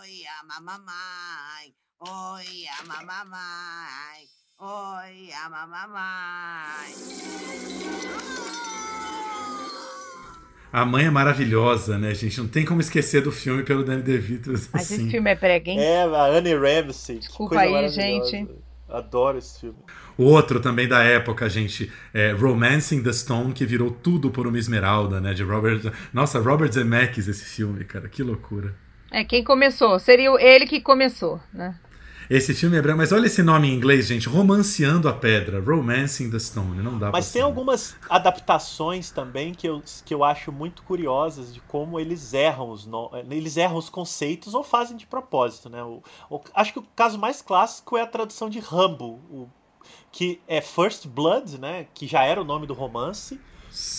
S11: Oi, a mamãe. Oi, a mamãe. Oi, a mamãe.
S2: A mãe é maravilhosa, né, gente? Não tem como esquecer do filme pelo Danny DeVito. Assim.
S1: Mas esse filme é prega, hein?
S6: É, a Annie Ramsey.
S1: Desculpa aí, gente.
S6: Adoro esse filme.
S2: O outro também da época, gente, é Romancing the Stone, que virou tudo por uma esmeralda, né? De Robert. Nossa, Robert Zemeckis esse filme, cara, que loucura.
S1: É, quem começou? Seria ele que começou, né?
S2: Esse filme é branco, mas olha esse nome em inglês, gente. Romanceando a Pedra. Romancing the Stone. Não dá
S6: Mas tem ser. algumas adaptações também que eu, que eu acho muito curiosas de como eles erram os no... eles erram os conceitos ou fazem de propósito, né? O, o, acho que o caso mais clássico é a tradução de Rambo, o, que é First Blood, né? Que já era o nome do romance.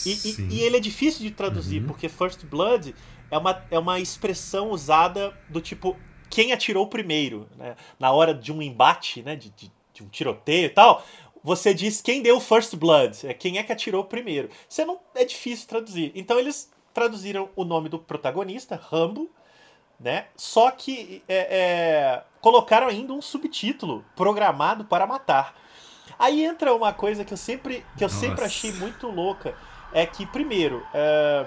S6: E, e, e, ele é difícil de traduzir, uhum. porque First Blood é uma, é uma expressão usada do tipo quem atirou primeiro, né? Na hora de um embate, né? De, de, de um tiroteio e tal, você diz quem deu first blood, é quem é que atirou primeiro. Você não é difícil traduzir. Então eles traduziram o nome do protagonista, Rambo, né? Só que é, é, colocaram ainda um subtítulo programado para matar. Aí entra uma coisa que eu sempre que eu sempre achei muito louca é que primeiro é,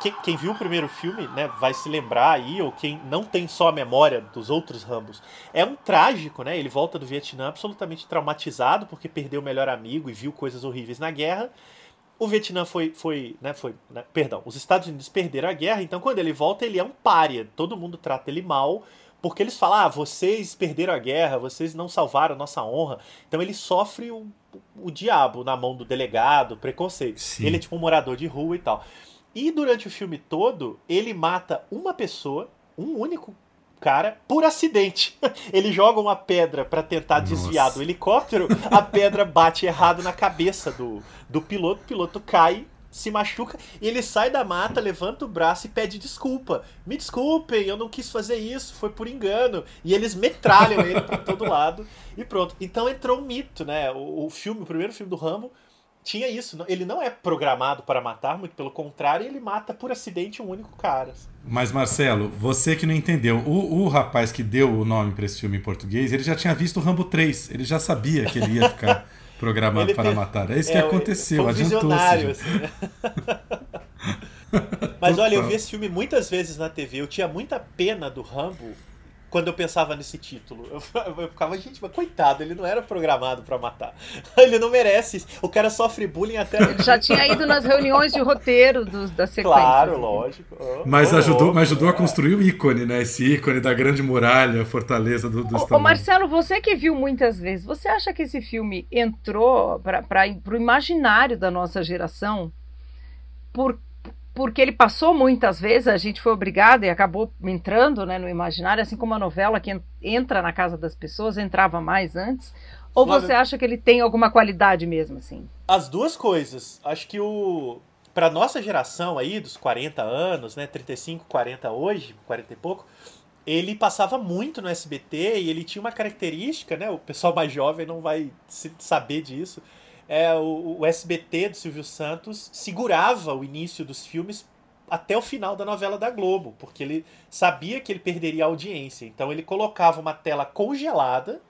S6: quem, quem, viu o primeiro filme, né, vai se lembrar aí, ou quem não tem só a memória dos outros Rambos, é um trágico, né? Ele volta do Vietnã absolutamente traumatizado porque perdeu o melhor amigo e viu coisas horríveis na guerra. O Vietnã foi, foi, né, foi, né, perdão, os Estados Unidos perderam a guerra, então quando ele volta ele é um pária, todo mundo trata ele mal, porque eles falam, ah, vocês perderam a guerra, vocês não salvaram a nossa honra. Então ele sofre o, o diabo na mão do delegado, preconceito. Sim. Ele é tipo um morador de rua e tal. E durante o filme todo, ele mata uma pessoa, um único cara, por acidente. Ele joga uma pedra para tentar Nossa. desviar do helicóptero, a pedra bate errado na cabeça do, do piloto, o piloto cai, se machuca, e ele sai da mata, levanta o braço e pede desculpa. Me desculpem, eu não quis fazer isso, foi por engano. E eles metralham ele para todo lado e pronto. Então entrou um mito, né? O, o filme, o primeiro filme do Rambo tinha isso. Ele não é programado para matar, muito pelo contrário, ele mata por acidente um único cara.
S2: Mas, Marcelo, você que não entendeu, o, o rapaz que deu o nome para esse filme em português, ele já tinha visto o Rambo 3, ele já sabia que ele ia ficar programado para fez... matar. É isso é, que aconteceu,
S6: um adiantou-se. Assim, né? Mas olha, eu vi esse filme muitas vezes na TV, eu tinha muita pena do Rambo quando eu pensava nesse título. Eu, eu, ficava, gente, mas coitado, ele não era programado para matar. Ele não merece. O cara sofre bullying até.
S1: Ele já tinha ido nas reuniões de roteiro do, da sequência.
S6: Claro, assim. lógico. Oh,
S2: mas, oh, ajudou, oh, mas ajudou a construir o ícone, né? Esse ícone da grande muralha, fortaleza do, do
S1: Ô, Marcelo, você que viu muitas vezes, você acha que esse filme entrou para o imaginário da nossa geração por porque ele passou muitas vezes, a gente foi obrigado e acabou entrando né, no imaginário, assim como a novela que entra na casa das pessoas, entrava mais antes. Ou Flávio, você acha que ele tem alguma qualidade mesmo, assim?
S6: As duas coisas. Acho que o. Pra nossa geração aí, dos 40 anos, né? 35, 40 hoje, 40 e pouco, ele passava muito no SBT e ele tinha uma característica, né? O pessoal mais jovem não vai saber disso é, o, o SBT do Silvio Santos segurava o início dos filmes até o final da novela da Globo, porque ele sabia que ele perderia a audiência. Então ele colocava uma tela congelada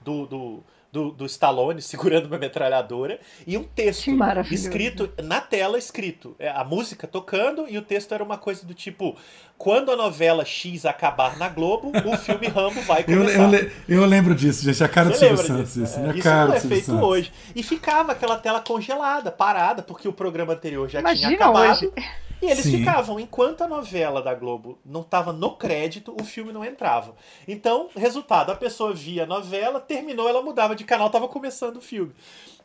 S6: do, do, do, do Stallone segurando uma metralhadora e um texto escrito na tela escrito é, a música tocando e o texto era uma coisa do tipo quando a novela X acabar na Globo o filme Rambo vai começar
S2: eu, eu, eu lembro disso gente a cara Você do Silvio Santos isso,
S6: é,
S2: isso cara
S6: não é feito Santos. hoje. E ficava aquela tela congelada parada porque o programa anterior já
S1: Imagina
S6: tinha acabado.
S1: hoje.
S6: E eles
S2: Sim.
S6: ficavam, enquanto a novela da Globo não estava no crédito, o filme não entrava. Então, resultado, a pessoa via a novela, terminou, ela mudava de canal, tava começando o filme.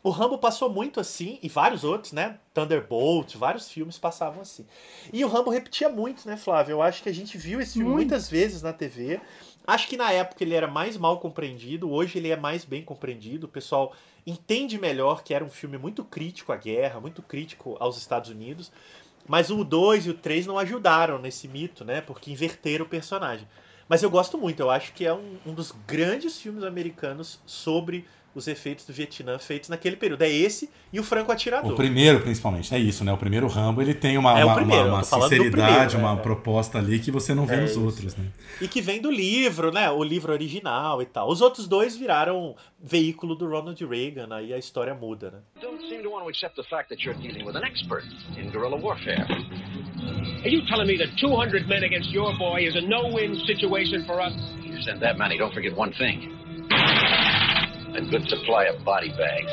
S6: O Rambo passou muito assim, e vários outros, né? Thunderbolt, vários filmes passavam assim. E o Rambo repetia muito, né, Flávio? Eu acho que a gente viu esse filme
S1: Muito.
S6: muitas vezes na TV. Acho que na época ele era mais mal compreendido, hoje ele é mais bem compreendido. O pessoal entende melhor que era um filme muito crítico à guerra, muito crítico aos Estados Unidos. Mas o 2 e o 3 não ajudaram nesse mito, né? Porque inverteram o personagem. Mas eu gosto muito, eu acho que é um, um dos grandes filmes americanos sobre os efeitos do Vietnã feitos naquele período. É esse e o Franco Atirador.
S2: O primeiro, principalmente, é isso, né? O primeiro Rambo, ele tem uma,
S6: É
S2: uma,
S6: primeiro,
S2: uma- uma sinceridade,
S6: primeiro,
S2: uma
S6: né?
S2: proposta ali que você não vê
S6: É
S2: nos
S6: isso.
S2: outros, né?
S6: E que vem do livro, né? O livro original e tal. Os outros dois viraram veículo do Ronald Reagan, aí a história muda, né?
S12: don't seem to want to accept the fact that you're dealing with an expert in guerrilla warfare. Are you telling me that 200 men against your boy is a no-win situation for us? You send that many, don't forget one thing. A good supply of body bags.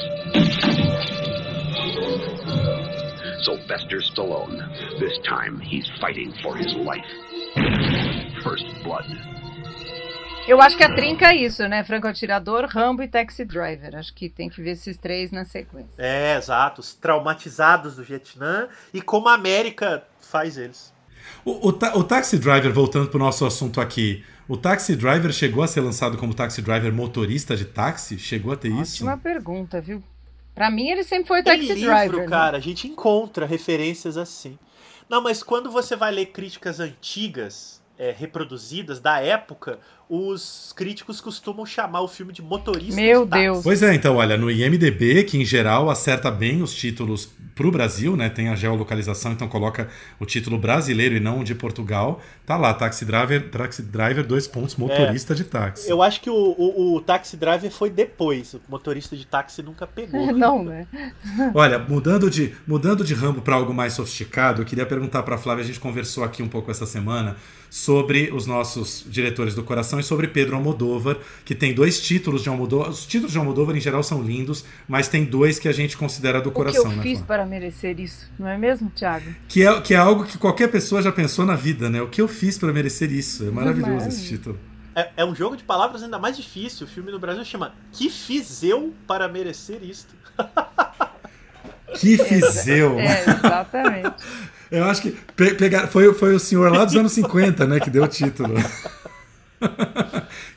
S13: Sylvester Stallone. This time, he's fighting for his life. First blood.
S1: Eu acho que a trinca é isso, né? Franco Atirador, Rambo e Taxi Driver. Acho que tem que ver esses três na sequência.
S6: É, exato. Os traumatizados do Vietnã e como a América faz eles.
S2: O, o, ta- o Taxi Driver, voltando pro nosso assunto aqui, o Taxi Driver chegou a ser lançado como Taxi Driver motorista de táxi? Chegou a ter isso?
S1: Ótima pergunta, viu? Pra mim ele sempre foi
S6: Tem
S1: Taxi
S6: livro,
S1: Driver. né?
S6: cara, a gente encontra referências assim. Não, mas quando você vai ler críticas antigas, é, reproduzidas da época, os críticos costumam chamar o filme de motorista
S1: Meu
S6: de táxi.
S1: Deus.
S2: Pois é, então, olha, no IMDB, que em geral acerta bem os títulos pro Brasil, né? Tem a geolocalização, então coloca o título brasileiro e não o de Portugal. Tá lá, Taxi Driver, Taxi Driver, dois pontos, motorista de táxi.
S6: Eu acho que o, o, o Taxi Driver foi depois. O motorista de táxi nunca pegou.
S1: Não, né?
S2: Olha, mudando de, mudando de Rambo para algo mais sofisticado, eu queria perguntar para Flávia, a gente conversou aqui um pouco essa semana sobre os nossos diretores do coração e sobre Pedro Almodóvar, que tem dois títulos de Almodóvar. Os títulos de Almodóvar em geral são lindos, mas tem dois que a gente considera do
S1: O que
S2: coração,
S1: eu
S2: né,
S1: fiz
S2: Flávia?
S1: para merecer isso, não é mesmo, Thiago?
S2: Que é, que é algo que qualquer pessoa já pensou na vida, né? O que eu fiz para merecer isso? É maravilhoso
S1: Demais.
S2: esse título.
S6: É, é um jogo de palavras ainda mais difícil. O filme no Brasil chama Que fiz eu para merecer isto?
S2: Que fiz eu?
S1: É, exatamente.
S2: Eu acho que pe pegar, foi, foi o senhor lá dos anos 50, né, que deu o título.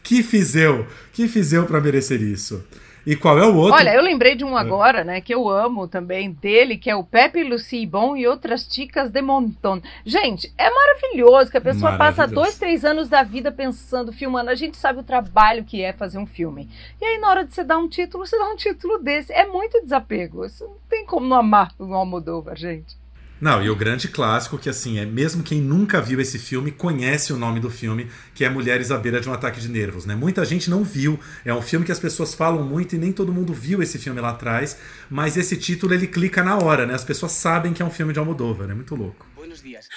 S2: que fiz eu? Que fiz eu para merecer isso? E qual é o outro?
S1: Olha, eu lembrei de um agora, né, que eu amo também dele, que é o Pepe Lucy Bom e outras ticas de montão. Gente, é maravilhoso que a pessoa passa dois, três anos da vida pensando, filmando. A gente sabe o trabalho que é fazer um filme. E aí, na hora de você dar um título, você dá um título desse. É muito desapego. Isso não tem como não amar o Almodóvar, gente.
S2: Não, e o grande clássico que assim, é mesmo quem nunca viu esse filme conhece o nome do filme, que é Mulheres à beira de um ataque de nervos, né? Muita gente não viu, é um filme que as pessoas falam muito e nem todo mundo viu esse filme lá atrás, mas esse título ele clica na hora, né? As pessoas sabem que é um filme de Almodóvar, é muito louco.
S14: Buenos días.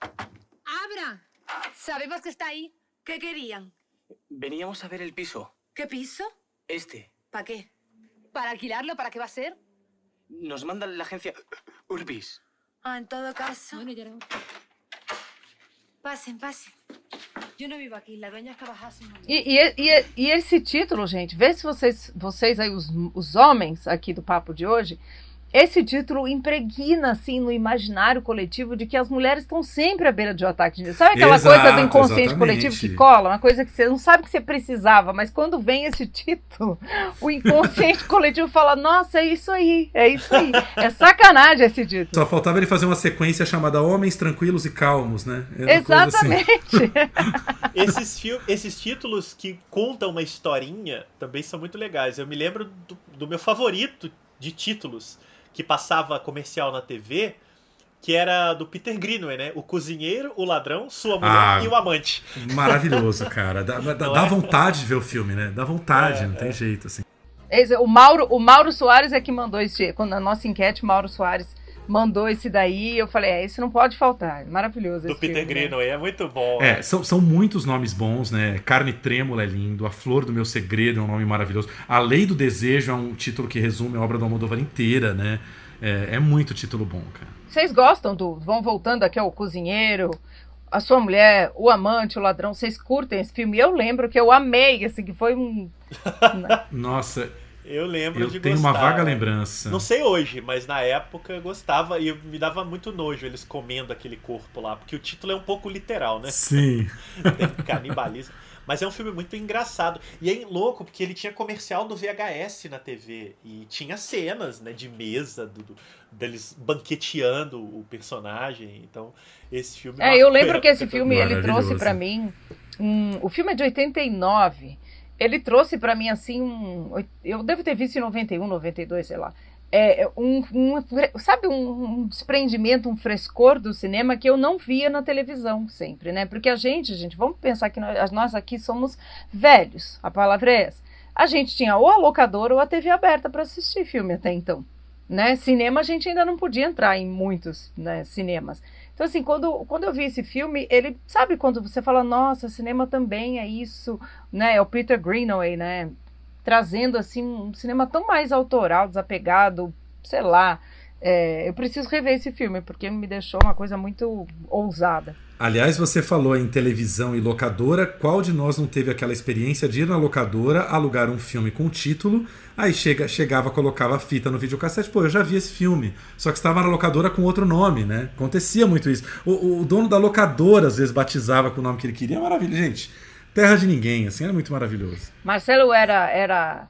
S15: Abra. Sabemos que está ahí. ¿Qué querían?
S14: Veníamos a ver el piso.
S15: ¿Qué piso?
S14: Este.
S15: ¿Para qué? ¿Para alquilarlo? ¿Para qué va a ser?
S14: Nos manda la agencia Urbis.
S15: Ah, en todo caso. Pasen, pasen. Yo no vivo aquí, la dueña es que bajase un momento.
S1: E, e- e- e esse título, gente, vê se vocês, vocês aí, os, os homens aqui do papo de hoje, esse título impregna, assim, no imaginário coletivo de que as mulheres estão sempre à beira de um ataque de. Sabe aquela
S2: Exato,
S1: coisa do inconsciente
S2: exatamente.
S1: coletivo que cola? Uma coisa que você não sabe que você precisava, mas quando vem esse título, o inconsciente coletivo fala, nossa, é isso aí, é isso aí. É sacanagem esse título.
S2: Só faltava ele fazer uma sequência chamada Homens Tranquilos e Calmos, né? Coisa assim.
S1: Exatamente.
S6: esses, fil- esses títulos que contam uma historinha também são muito legais. Eu me lembro do, do meu favorito de títulos que passava comercial na TV, que era do Peter Greenaway, né? O cozinheiro, o ladrão, sua mulher
S2: Ah,
S6: e o amante.
S2: Maravilhoso, cara. Dá, dá- dá
S6: é?
S2: vontade de ver o filme, né? Dá vontade,
S6: É,
S2: não tem jeito, assim.
S1: O Mauro, o Mauro Soares é que mandou esse. Quando a nossa enquete, o Mauro Soares mandou esse daí. Eu falei, é, esse não pode faltar. É Maravilhoso
S6: Do
S1: esse
S6: Peter
S1: filme, né?
S6: Greenaway, é muito bom.
S2: É, são, são muitos nomes bons, né? Carne Trêmula é lindo, A Flor do Meu Segredo é um nome maravilhoso, A Lei do Desejo é um título que resume a obra do Almodóvar inteira, né? É, é muito título bom, cara.
S1: Vocês gostam do. Vão voltando aqui ao cozinheiro, a sua mulher, o amante, o ladrão, vocês curtem esse filme? Eu lembro que eu amei, assim, que foi um.
S2: Nossa,
S6: Eu lembro
S2: eu
S6: de
S2: tenho
S6: gostar.
S2: uma vaga lembrança.
S6: Não sei hoje, mas na época eu gostava e me dava muito nojo eles comendo aquele corpo lá, porque o título é um pouco literal, né?
S2: Sim.
S6: Tem canibalismo. Mas é um filme muito engraçado. E é louco, porque ele tinha comercial do VHS na TV. E tinha cenas né, de mesa, do, do- deles banqueteando o personagem. Então, esse filme.
S1: É, eu
S6: marcou
S1: lembro que esse filme ele trouxe pra mim. um- o filme é de 89. Ele trouxe pra mim assim um. Eu devo ter visto em 91, 92, sei lá. É, um, um- sabe, um, um desprendimento, um frescor do cinema que eu não via na televisão sempre, né? Porque a gente, gente, vamos pensar que nós, nós aqui somos velhos, a palavra é essa. A gente tinha ou a locadora ou a TV aberta para assistir filme até então. Né? Cinema a gente ainda não podia entrar em muitos né, cinemas. Então, assim, quando, quando eu vi esse filme, ele. Sabe quando você fala, nossa, cinema também é isso, né? É o Peter Greenaway, né? Trazendo, assim, um cinema tão mais autoral, desapegado, sei lá. É, eu preciso rever esse filme, porque me deixou uma coisa muito ousada.
S2: Aliás, você falou em televisão e locadora. Qual de nós não teve aquela experiência de ir na locadora, alugar um filme com título, aí chega, chegava, colocava a fita no videocassete, pô, eu já vi esse filme, só que estava na locadora com outro nome, né? Acontecia muito isso. O, o dono da locadora às vezes batizava com o nome que ele queria, maravilha, gente. Terra de ninguém, assim, era muito maravilhoso.
S1: Marcelo era era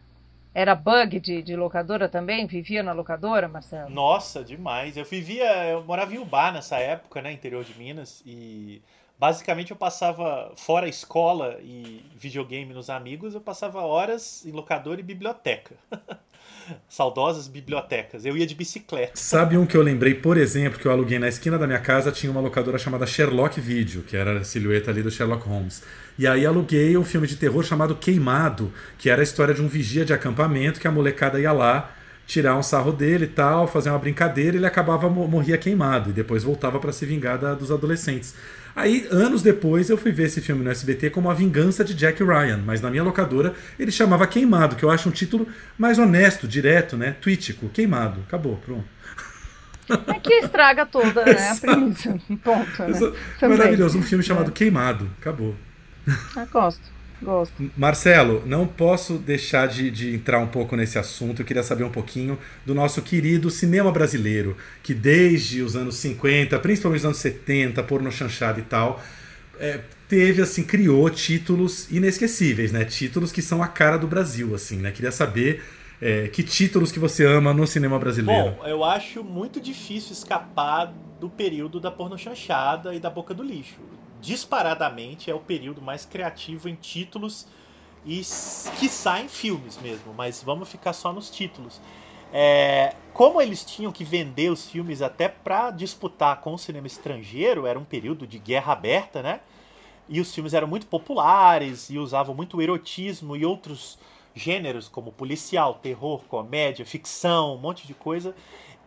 S1: era bug de, de locadora também? Vivia na locadora, Marcelo?
S6: Nossa, demais. Eu vivia, eu morava em Ubá nessa época, né, interior de Minas, e basicamente eu passava fora a escola e videogame nos amigos, eu passava horas em locadora e biblioteca. Saudosas bibliotecas. Eu ia de bicicleta.
S2: Sabe um que eu lembrei, por exemplo, que eu aluguei na esquina da minha casa, tinha uma locadora chamada Sherlock Video, que era a silhueta ali do Sherlock Holmes. E aí aluguei um filme de terror chamado Queimado, que era a história de um vigia de acampamento que a molecada ia lá tirar um sarro dele e tal, fazer uma brincadeira, e ele acabava morria queimado e depois voltava para se vingar da, dos adolescentes. Aí, anos depois, eu fui ver esse filme no SBT como A Vingança de Jack Ryan, mas na minha locadora ele chamava Queimado, que eu acho um título mais honesto, direto, né? Twítico. Queimado. Acabou, pronto.
S1: É que estraga toda né, a premissa. Ponto. Né?
S2: Maravilhoso, um filme chamado é. Queimado. Acabou.
S1: Ah, gosto. Gosto.
S2: Marcelo, não posso deixar de, de, entrar um pouco nesse assunto. Eu queria saber um pouquinho do nosso querido cinema brasileiro, que desde os anos 50, principalmente os anos 70, porno chanchada e tal, é, teve, assim, criou títulos inesquecíveis, né? Títulos que são a cara do Brasil, assim, né? Queria saber é, que títulos que você ama no cinema brasileiro.
S6: Bom, eu acho muito difícil escapar do período da porno chanchada e da boca do lixo disparadamente é o período mais criativo em títulos e que saem filmes mesmo, mas vamos ficar só nos títulos. É, como eles tinham que vender os filmes até para disputar com o cinema estrangeiro, era um período de guerra aberta, né? E os filmes eram muito populares e usavam muito erotismo e outros gêneros como policial, terror, comédia, ficção, um monte de coisa.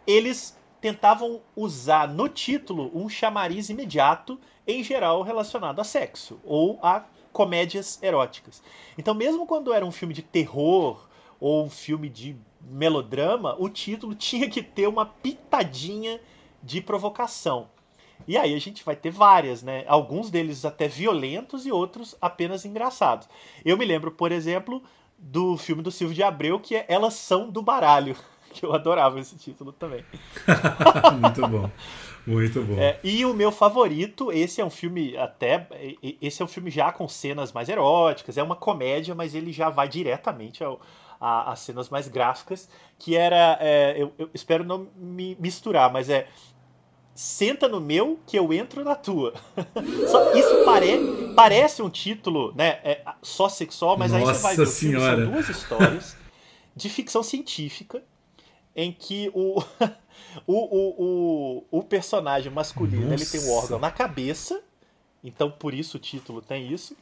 S6: Eles tentavam usar no título um chamariz imediato, em geral relacionado a sexo ou a comédias eróticas. Então, mesmo quando era um filme de terror ou um filme de melodrama, o título tinha que ter uma pitadinha de provocação. E aí a gente vai ter várias, né? Alguns deles até violentos e outros apenas engraçados. Eu me lembro, por exemplo, do filme do Silvio de Abreu, que é Elas São do Baralho que eu adorava esse título também.
S2: Muito bom. Muito bom.
S6: É, e o meu favorito, esse é um filme até. Esse é um filme já com cenas mais eróticas, é uma comédia, mas ele já vai diretamente ao, a, as cenas mais gráficas, que era. É, eu, eu, espero não me misturar, mas é. Senta no meu que eu entro na tua. Só, isso pare, parece um título, né? É, só sexual, mas
S2: Nossa
S6: aí você vai ver. O filme,
S2: senhora.
S6: são duas histórias de ficção científica em que o, o, o, o, o, personagem masculino ele tem um órgão na cabeça, então por isso o título tem isso.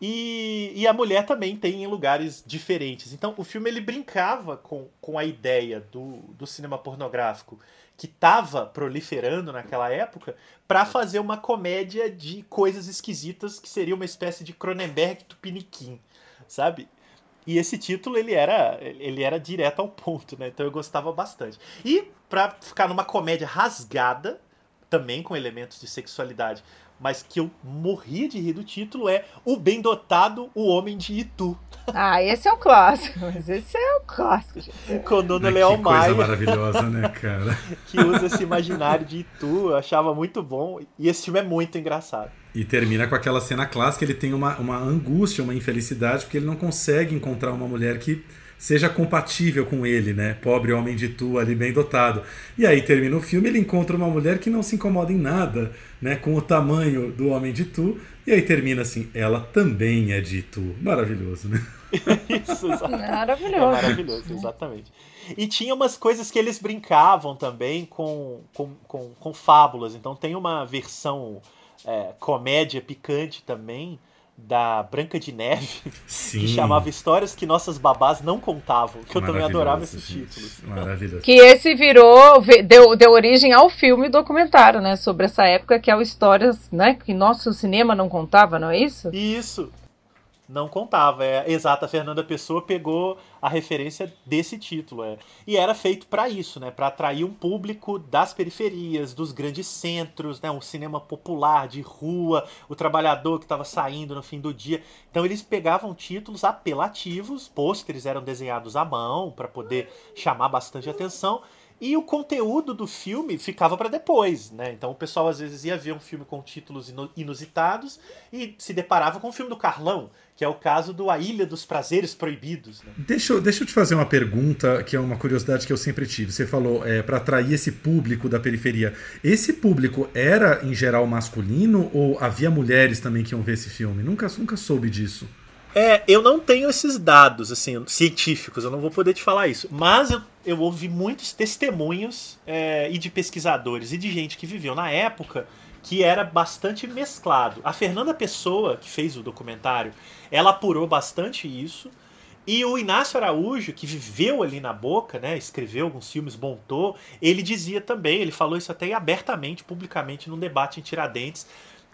S6: E, e a mulher também tem em lugares diferentes. Então o filme ele brincava com, com a ideia do, do cinema pornográfico que estava proliferando naquela época para fazer uma comédia de coisas esquisitas que seria uma espécie de Cronenberg Tupiniquim, sabe? E esse título ele era ele era direto ao ponto, né? Então eu gostava bastante. E para ficar numa comédia rasgada, também com elementos de sexualidade, mas que eu morri de rir do título é O Bem Dotado, o Homem de Itu.
S1: Ah, esse é o clássico, mas esse é o clássico. Gente.
S6: Com Dona Leão Maia.
S2: Coisa maravilhosa, né, cara?
S6: que usa esse imaginário de Itu, eu achava muito bom. E esse filme é muito engraçado.
S2: E termina com aquela cena clássica, ele tem uma, uma angústia, uma infelicidade, porque ele não consegue encontrar uma mulher que seja compatível com ele, né? Pobre homem de tu ali bem dotado. E aí termina o filme, ele encontra uma mulher que não se incomoda em nada, né? Com o tamanho do homem de tu. E aí termina assim, ela também é de tu. Maravilhoso, né?
S6: Isso,
S1: Maravilhoso.
S6: É maravilhoso, exatamente. E tinha umas coisas que eles brincavam também com, com, com, com fábulas. Então tem uma versão é, comédia picante também da Branca de Neve,
S2: Sim.
S6: que chamava Histórias que Nossas Babás Não Contavam, que eu também adorava esses
S2: gente.
S6: títulos.
S2: Maravilhoso.
S1: Que esse virou, deu, deu origem ao filme documentário, né? Sobre essa época, que é o Histórias, né? Que nosso cinema não contava, não é isso?
S6: Isso. Não contava, é exato. A Fernanda Pessoa pegou a referência desse título, é. E era feito para isso, né? Para atrair um público das periferias, dos grandes centros, né? Um cinema popular de rua, o trabalhador que estava saindo no fim do dia. Então eles pegavam títulos apelativos, pôsteres eram desenhados à mão para poder chamar bastante atenção. E o conteúdo do filme ficava para depois, né? Então o pessoal às vezes ia ver um filme com títulos inusitados e se deparava com o filme do Carlão, que é o caso do A Ilha dos Prazeres Proibidos. Né?
S2: Deixa, eu, deixa eu te fazer uma pergunta, que é uma curiosidade que eu sempre tive. Você falou é, para atrair esse público da periferia. Esse público era, em geral, masculino ou havia mulheres também que iam ver esse filme? Nunca, nunca soube disso.
S6: É, eu não tenho esses dados assim científicos, eu não vou poder te falar isso. Mas eu, eu ouvi muitos testemunhos é, e de pesquisadores e de gente que viveu na época que era bastante mesclado. A Fernanda Pessoa, que fez o documentário, ela apurou bastante isso. E o Inácio Araújo, que viveu ali na boca, né, escreveu alguns filmes, montou, ele dizia também, ele falou isso até abertamente, publicamente, num debate em Tiradentes,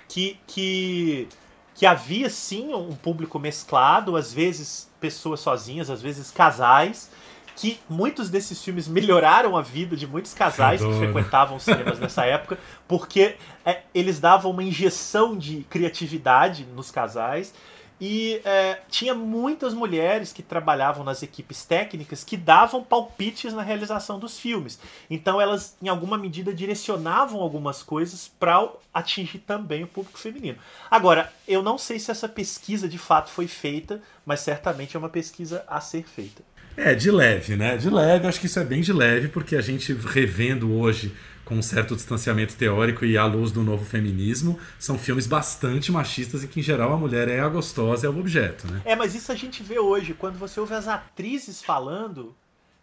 S6: que, que que havia sim um público mesclado, às vezes pessoas sozinhas, às vezes casais, que muitos desses filmes melhoraram a vida de muitos casais que frequentavam os cinemas nessa época, porque é, eles davam uma injeção de criatividade nos casais e é, tinha muitas mulheres que trabalhavam nas equipes técnicas que davam palpites na realização dos filmes. Então elas, em alguma medida, direcionavam algumas coisas para atingir também o público feminino. Agora, eu não sei se essa pesquisa de fato foi feita, mas certamente é uma pesquisa a ser feita.
S2: É, de leve, né? De leve, acho que isso é bem de leve, porque a gente revendo hoje com um certo distanciamento teórico e à luz do novo feminismo, são filmes bastante machistas em que, em geral, a mulher é a gostosa, é o objeto, né?
S6: É, mas isso a gente vê hoje, quando você ouve as atrizes falando,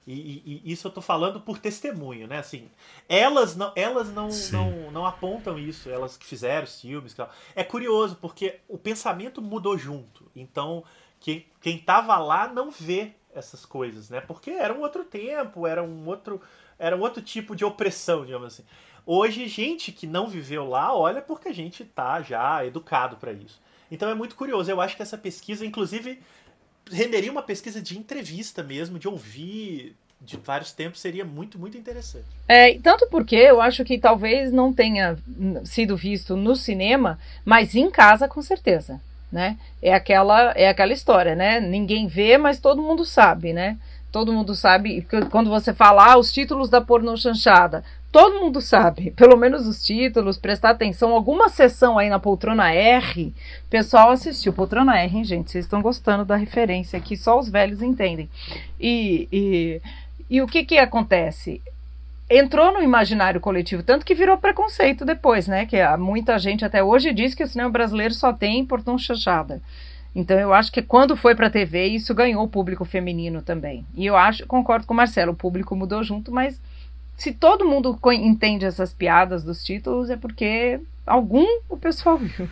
S6: e, e, isso eu tô falando por testemunho, né? Assim, elas não, elas não, não, não apontam isso, elas que fizeram os filmes. É curioso, porque o pensamento mudou junto. Então, quem, quem tava lá não vê essas coisas, né? Porque era um outro tempo, era um outro era um outro tipo de opressão, digamos assim. Hoje, gente que não viveu lá olha porque a gente tá já educado para isso. Então é muito curioso. Eu acho que essa pesquisa, inclusive, renderia uma pesquisa de entrevista mesmo, de ouvir de vários tempos, seria muito, muito interessante.
S1: É, tanto porque eu acho que talvez não tenha sido visto no cinema, mas em casa com certeza. Né? É aquela é aquela história, né? Ninguém vê, mas todo mundo sabe, né? Todo mundo sabe, quando você fala ah, os títulos da porno chanchada, todo mundo sabe, pelo menos os títulos, prestar atenção. Alguma sessão aí na poltrona R, pessoal assistiu. Poltrona R, hein, gente? Vocês estão gostando da referência aqui, só os velhos entendem. E, e, e o que que acontece? Entrou no imaginário coletivo, tanto que virou preconceito depois, né? Que muita gente até hoje diz que o cinema brasileiro só tem portão chanchada. Então eu acho que quando foi para a TV isso ganhou o público feminino também. E eu acho, concordo com o Marcelo, o público mudou junto, mas se todo mundo entende essas piadas dos títulos é porque algum o pessoal viu.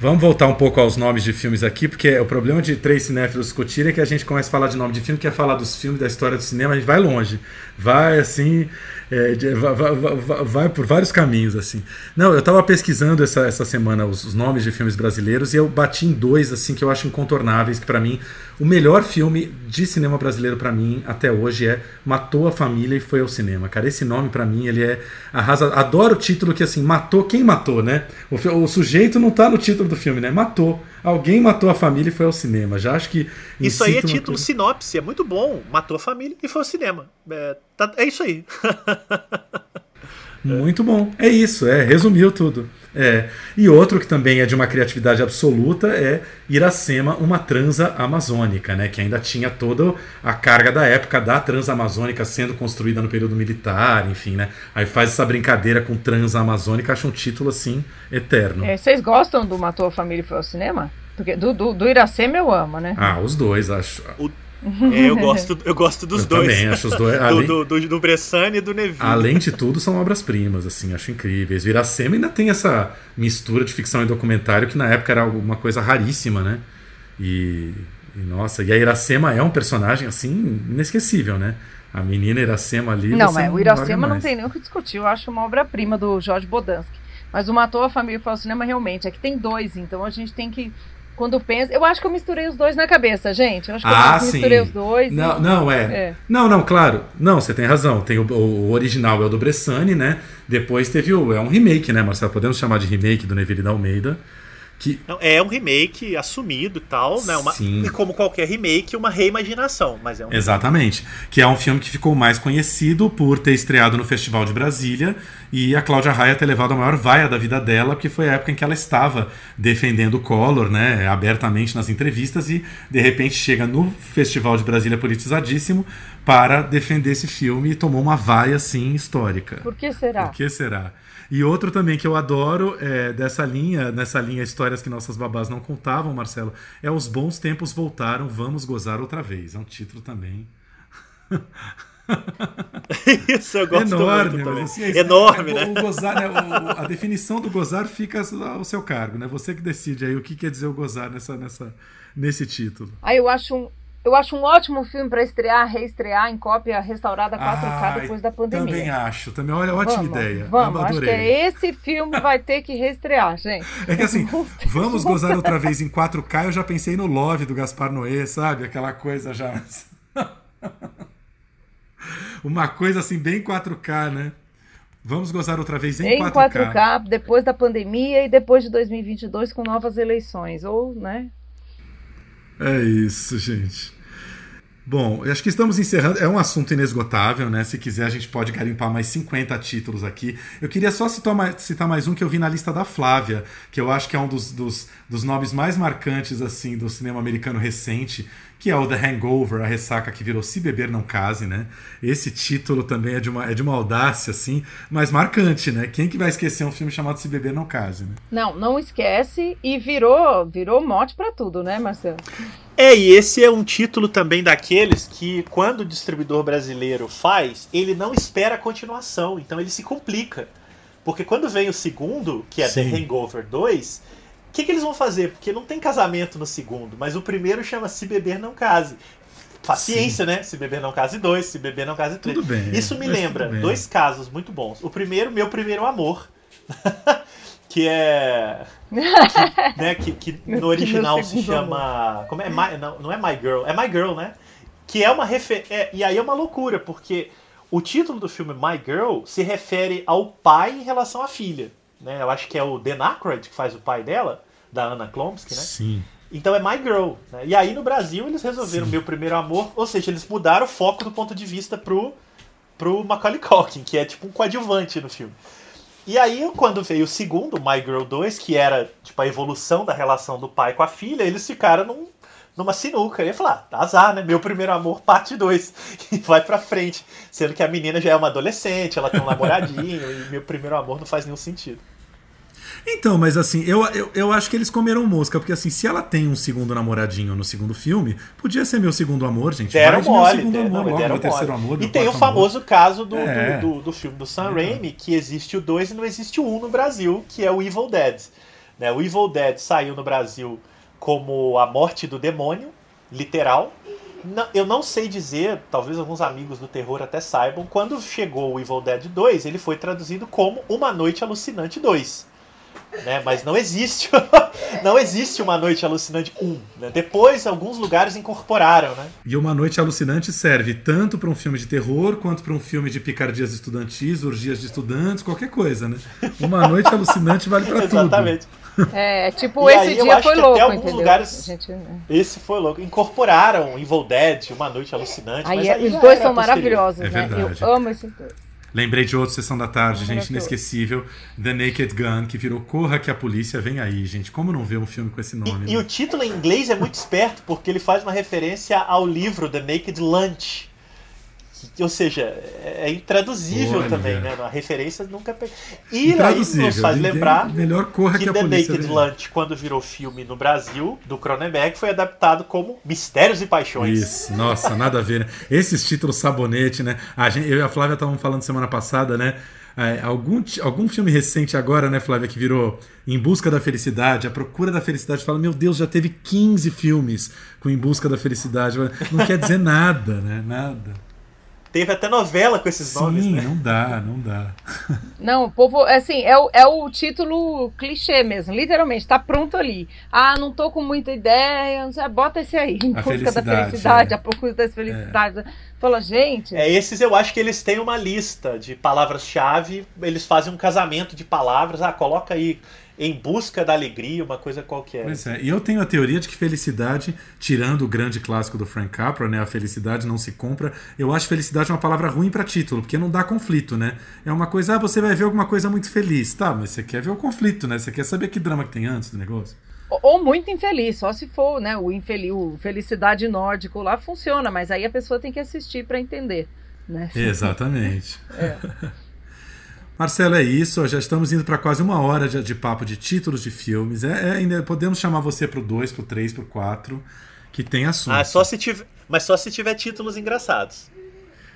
S2: Vamos voltar um pouco aos nomes de filmes aqui, porque o problema de três cinéfilos discutir é que a gente começa a falar de nome de filme, quer falar dos filmes, da história do cinema, a gente vai longe. Vai assim. É, de, vai, vai, vai, por vários caminhos, assim. Não, eu tava pesquisando essa, essa semana os, os, nomes de filmes brasileiros e eu bati em dois, assim, que eu acho incontornáveis, que para mim, o melhor filme de cinema brasileiro para mim até hoje é Matou a Família e Foi ao Cinema. Cara, esse nome para mim, ele é arrasa. Adoro o título que, assim, matou quem matou, né? O, o sujeito não tá no título do filme, né? Matou. Alguém matou a família e foi ao cinema. Já acho que.
S6: Isso aí é título coisa... sinopse, é muito bom. Matou a família e foi ao cinema. É, tá, é isso aí.
S2: muito bom. É isso, é, resumiu tudo. É. E outro que também é de uma criatividade absoluta é Iracema, uma transa amazônica, né? Que ainda tinha toda a carga da época da transa amazônica sendo construída no período militar, enfim, né? Aí faz essa brincadeira com transa amazônica, acha um título assim eterno.
S1: É, vocês gostam do Matou a Família e foi ao cinema? Porque do, do, do Iracema eu amo, né?
S2: Ah, os dois, acho.
S6: O é, eu gosto, eu gosto dos
S2: eu
S6: dois.
S2: Também, acho os dois.
S6: Além, do, do, do, Bressani e do Neville.
S2: Além de tudo, são obras-primas, assim, acho incríveis. Viracema ainda tem essa mistura de ficção e documentário que na época era uma coisa raríssima, né? E, e nossa, e a Iracema é um personagem, assim, inesquecível, né? A menina Iracema ali.
S1: Não, mas o Iracema não tem nem o que discutir. Eu acho uma obra-prima do Jorge Bodansky. Mas o Matou a Família para o Cinema realmente é que tem dois, então a gente tem que quando pensa. Eu acho que eu misturei os dois na cabeça, gente. Eu acho que
S2: ah,
S1: eu misturei os dois.
S2: Não, e... não é. é. Não, não, claro. Não, você tem razão. Tem o, o, original é o do Bressani, né? Depois teve o. É um remake, né, Marcelo? Podemos chamar de remake do Neville da Almeida. Que...
S6: Não, é um remake assumido e tal, né? Uma, Sim. E como qualquer remake, uma reimaginação. Mas é um
S2: Exatamente. Que é um filme que ficou mais conhecido por ter estreado no Festival de Brasília e a Cláudia Raia ter levado a maior vaia da vida dela, porque foi a época em que ela estava defendendo o Collor, né? Abertamente nas entrevistas, e de repente chega no Festival de Brasília politizadíssimo para defender esse filme e tomou uma vaia assim histórica.
S1: Por que será?
S2: Por que será? E outro também que eu adoro é, dessa linha, nessa linha histórias que nossas babás não contavam, Marcelo, é Os Bons Tempos Voltaram, Vamos Gozar Outra Vez. É um título também.
S6: Isso eu gosto
S2: Enorme,
S6: muito
S2: mas assim,
S6: é, Enorme, né?
S2: O gozar, né? O, a definição do gozar fica ao seu cargo, né? Você que decide aí o que quer dizer o gozar nessa, nessa, nesse título.
S1: Aí eu acho um, eu acho um ótimo filme para estrear, reestrear em cópia restaurada 4K
S2: ah,
S1: depois da pandemia.
S2: Também acho, também olha, ótima
S1: vamos,
S2: ideia.
S1: Vamos, acho que é esse filme vai ter que reestrear, gente.
S2: É que assim, vamos gozar outra vez em 4K, eu já pensei no Love do Gaspar Noé, sabe? Aquela coisa já. Uma coisa assim, bem 4K, né? Vamos gozar outra vez em, em 4K. 4K,
S1: depois da pandemia e depois de 2022 com novas eleições, ou, né?
S2: É isso, gente. Bom, acho que estamos encerrando. É um assunto inesgotável, né? Se quiser, a gente pode garimpar mais 50 títulos aqui. Eu queria só citar mais, citar mais um que eu vi na lista da Flávia, que eu acho que é um dos, dos, dos nomes mais marcantes assim do cinema americano recente, que é o The Hangover, a ressaca que virou Se Beber Não Case, né? Esse título também é de uma, é de uma audácia, assim, mas marcante, né? Quem que vai esquecer um filme chamado Se Beber Não Case, né?
S1: Não, não esquece e virou, virou mote para tudo, né, Marcelo?
S6: É, e esse é um título também daqueles que, quando o distribuidor brasileiro faz, ele não espera a continuação, então ele se complica. Porque quando vem o segundo, que é Sim. The Hangover 2, o que, que eles vão fazer? Porque não tem casamento no segundo, mas o primeiro chama Se Beber Não Case. Paciência, Sim. né? Se beber não case dois, se beber não case três.
S2: Tudo bem,
S6: Isso me lembra dois casos muito bons. O primeiro, meu primeiro amor. que é. Que, né, que, que no original se chama. Como é? My, não, não é My Girl, é My Girl, né? Que é uma referência. É, e aí é uma loucura, porque o título do filme My Girl se refere ao pai em relação à filha né? Eu acho que é o Dan Aykroyd que faz o pai dela, da Anna Klomsky, né?
S2: Sim.
S6: Então é My Girl. Né? E aí no Brasil eles resolveram Sim. Meu Primeiro Amor, ou seja, eles mudaram o foco do ponto de vista pro, pro Macaulay Culkin, que é tipo um coadjuvante no filme. E aí, quando veio o segundo, My Girl 2, que era tipo a evolução da relação do pai com a filha, eles ficaram num, numa sinuca. Eu ia falar, ah, azar, né? Meu primeiro amor, parte 2. E vai pra frente. Sendo que a menina já é uma adolescente, ela tem um namoradinho, e meu primeiro amor não faz nenhum sentido.
S2: Então, mas assim, eu, eu, eu acho que eles comeram mosca, porque assim, se ela tem um segundo namoradinho no segundo filme, podia ser meu segundo amor, gente.
S6: Deram
S2: Vai
S6: mole,
S2: meu segundo
S6: deram,
S2: amor,
S6: logo,
S2: meu terceiro amor.
S6: E tem o famoso amor. caso do, é. do, do, do, filme do Sam é. Raimi, que existe o 2 e não existe o 1 um no Brasil, que é o Evil Dead. Né? O Evil Dead saiu no Brasil como a morte do demônio, literal. Não, eu não sei dizer, talvez alguns amigos do terror até saibam, quando chegou o Evil Dead 2, ele foi traduzido como Uma Noite Alucinante 2. Né? Mas não existe, não existe Uma Noite Alucinante 1. Né? Depois, alguns lugares incorporaram, né?
S2: E Uma Noite Alucinante serve tanto para um filme de terror quanto para um filme de picardias estudantis, orgias de estudantes, qualquer coisa, né? Uma Noite Alucinante vale para tudo.
S6: Exatamente.
S1: É, tipo, e esse
S6: aí,
S1: dia foi louco,
S6: alguns
S1: entendeu?
S6: lugares
S1: Gente, né?
S6: esse foi louco. Incorporaram Evil Dead, Uma Noite Alucinante.
S1: Aí,
S6: mas
S1: é-
S6: aí
S1: os dois são maravilhosos,
S2: É
S1: né?
S2: verdade.
S1: Eu amo esses dois.
S2: Lembrei de outra sessão da tarde, gente,
S1: Maravilhoso.
S2: inesquecível. The Naked Gun, que virou Corra que a polícia vem aí, gente. Como não ver um filme com esse nome?
S6: E
S2: né?
S6: o título em inglês é muito esperto, porque ele faz uma referência ao livro The Naked Lunch. Ou seja, é intraduzível
S2: Olha.
S6: também, né? A referência nunca. E aí nos faz lembrar
S2: melhor corra
S6: que
S2: que
S6: The Naked
S2: vem.
S6: Lunch, quando virou filme no Brasil, do Cronenberg, foi adaptado como Mistérios e Paixões.
S2: Isso, nossa, nada a ver. Né? Esses títulos sabonete, né? A gente, eu e a Flávia estavam falando semana passada, né? É, algum, algum filme recente agora, né, Flávia, que virou Em Busca da Felicidade, A Procura da Felicidade, fala, meu Deus, já teve 15 filmes com Em Busca da Felicidade. Não quer dizer nada, né? Nada.
S6: Teve até novela com esses nomes,
S2: Sim,
S6: né?
S2: não dá, não dá.
S1: Não, o povo, assim, é o, é o título clichê mesmo, literalmente, tá pronto ali. Ah, não tô com muita ideia, não sei, bota esse aí, em
S6: A
S1: busca da
S6: felicidade,
S1: felicidade,
S6: é.
S1: a procura da felicidade. Fala, gente.
S6: É, esses eu acho que eles têm uma lista de palavras-chave, eles fazem um casamento de palavras. Ah, coloca aí em busca da alegria, uma coisa qualquer.
S2: Pois é, e eu tenho a teoria de que felicidade, tirando o grande clássico do Frank Capra, né, a felicidade não se compra, eu acho felicidade uma palavra ruim para título, porque não dá conflito, né? É uma coisa, ah, você vai ver alguma coisa muito feliz, tá, mas você quer ver o conflito, né? Você quer saber que drama que tem antes do negócio.
S1: Ou- muito infeliz, só se for, né? O, infeliz, o felicidade nórdico lá funciona, mas aí a pessoa tem que assistir para entender, né?
S2: Exatamente.
S1: É.
S2: Marcelo, é isso. Já estamos indo para quase uma hora de, de papo de títulos de filmes. É, é, podemos chamar você pro 2, pro 3, pro 4, que tem assunto.
S6: Ah, só se tiver, mas só se tiver títulos engraçados.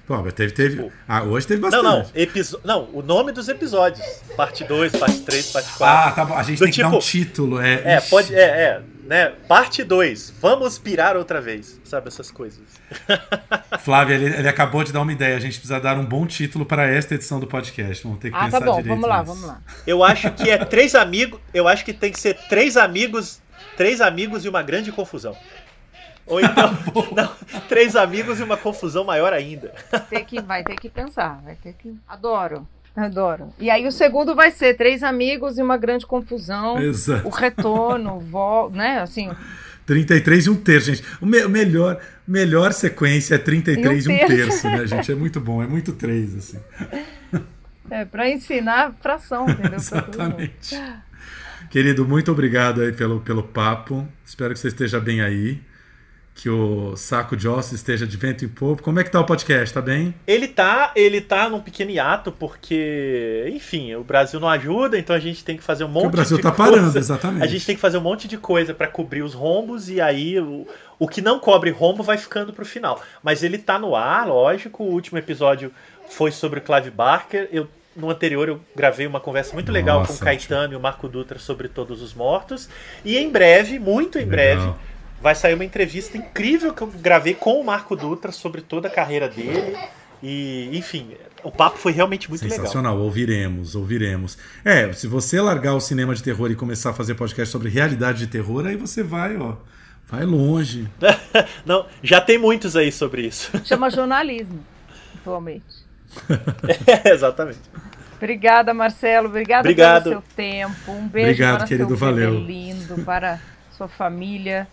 S2: Pô, mas teve, teve. Ah, hoje teve
S6: Não,
S2: bastante.
S6: não, episo... não, o nome dos episódios. Parte 2, parte 3, parte 4.
S2: Ah, tá bom. A gente
S6: Do
S2: tem que dar um título. É,
S6: É,
S2: Ixi.
S6: pode. É, é, né? Parte 2. Vamos pirar outra vez. Sabe essas coisas.
S2: Flávia, ele, ele acabou de dar uma ideia. A gente precisa dar um bom título para esta edição do podcast. Vamos ter que
S1: Ah,
S2: pensar
S1: tá bom,
S2: direito
S1: vamos lá,
S2: nisso.
S1: vamos lá.
S6: Eu acho que é três amigos. Eu acho que tem que ser três amigos. Três amigos e uma grande confusão. Ou então. não, três amigos e uma confusão maior ainda.
S1: Tem que, vai ter que pensar, vai ter que. Adoro. Adoro. E aí o segundo vai ser três amigos e uma grande confusão.
S2: Exato.
S1: O retorno, vol, né? Assim,
S2: 33 e um terço, gente. O me- melhor, melhor sequência é 33 e
S1: E
S2: um
S1: um terço.
S2: terço, né, gente? É muito bom, é muito três, assim.
S1: é para ensinar fração, entendeu? Pra todo mundo.
S2: Exatamente. Querido, muito obrigado aí pelo, pelo papo. Espero que você esteja bem aí. Que o saco de ossos esteja de vento em popa. Como é que tá o podcast? Tá bem?
S6: Ele tá, ele tá num pequeno hiato porque, enfim, o Brasil não ajuda, então a gente tem que fazer um monte
S2: o Brasil
S6: de
S2: tá
S6: coisa.
S2: parando, exatamente.
S6: A gente tem que fazer um monte de coisa para cobrir os rombos e aí o, o que não cobre rombo vai ficando pro final. Mas ele tá no ar, lógico. O último episódio foi sobre o Clive Barker. Eu no anterior eu gravei uma conversa muito legal
S2: Nossa,
S6: com o Caetano e o Marco Dutra sobre todos os mortos. E em breve, muito em breve, vai sair uma entrevista incrível que eu gravei com o Marco Dutra sobre toda a carreira dele. E, enfim, o papo foi realmente muito legal.
S2: Sensacional, ouviremos, ouviremos. É, se você largar o cinema de terror e começar a fazer podcast sobre realidade de terror, aí você vai, ó, vai longe.
S6: Não, já tem muitos aí sobre isso.
S1: Chama jornalismo, atualmente.
S6: É, exatamente.
S1: Obrigada, Marcelo. Obrigada
S6: Obrigado.
S1: pelo seu tempo. Um beijo
S2: Obrigado,
S1: para
S2: querido,
S1: seu
S2: valeu.
S1: lindo, para sua família,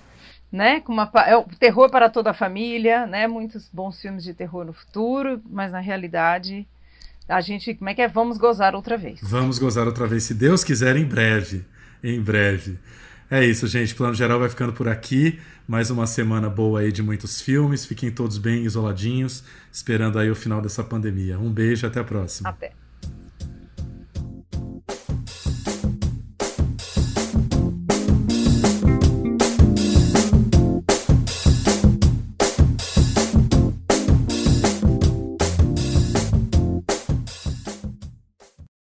S1: né? Com uma é o terror para toda a família, né? Muitos bons filmes de terror no futuro, mas na realidade a gente, como é que é? Vamos gozar outra vez.
S2: Vamos gozar outra vez, se Deus quiser, em breve. Em breve. É isso, gente. Plano Geral vai ficando por aqui. Mais uma semana boa aí de muitos filmes. Fiquem todos bem isoladinhos, esperando aí o final dessa pandemia. Um beijo, até a próxima.
S1: Até.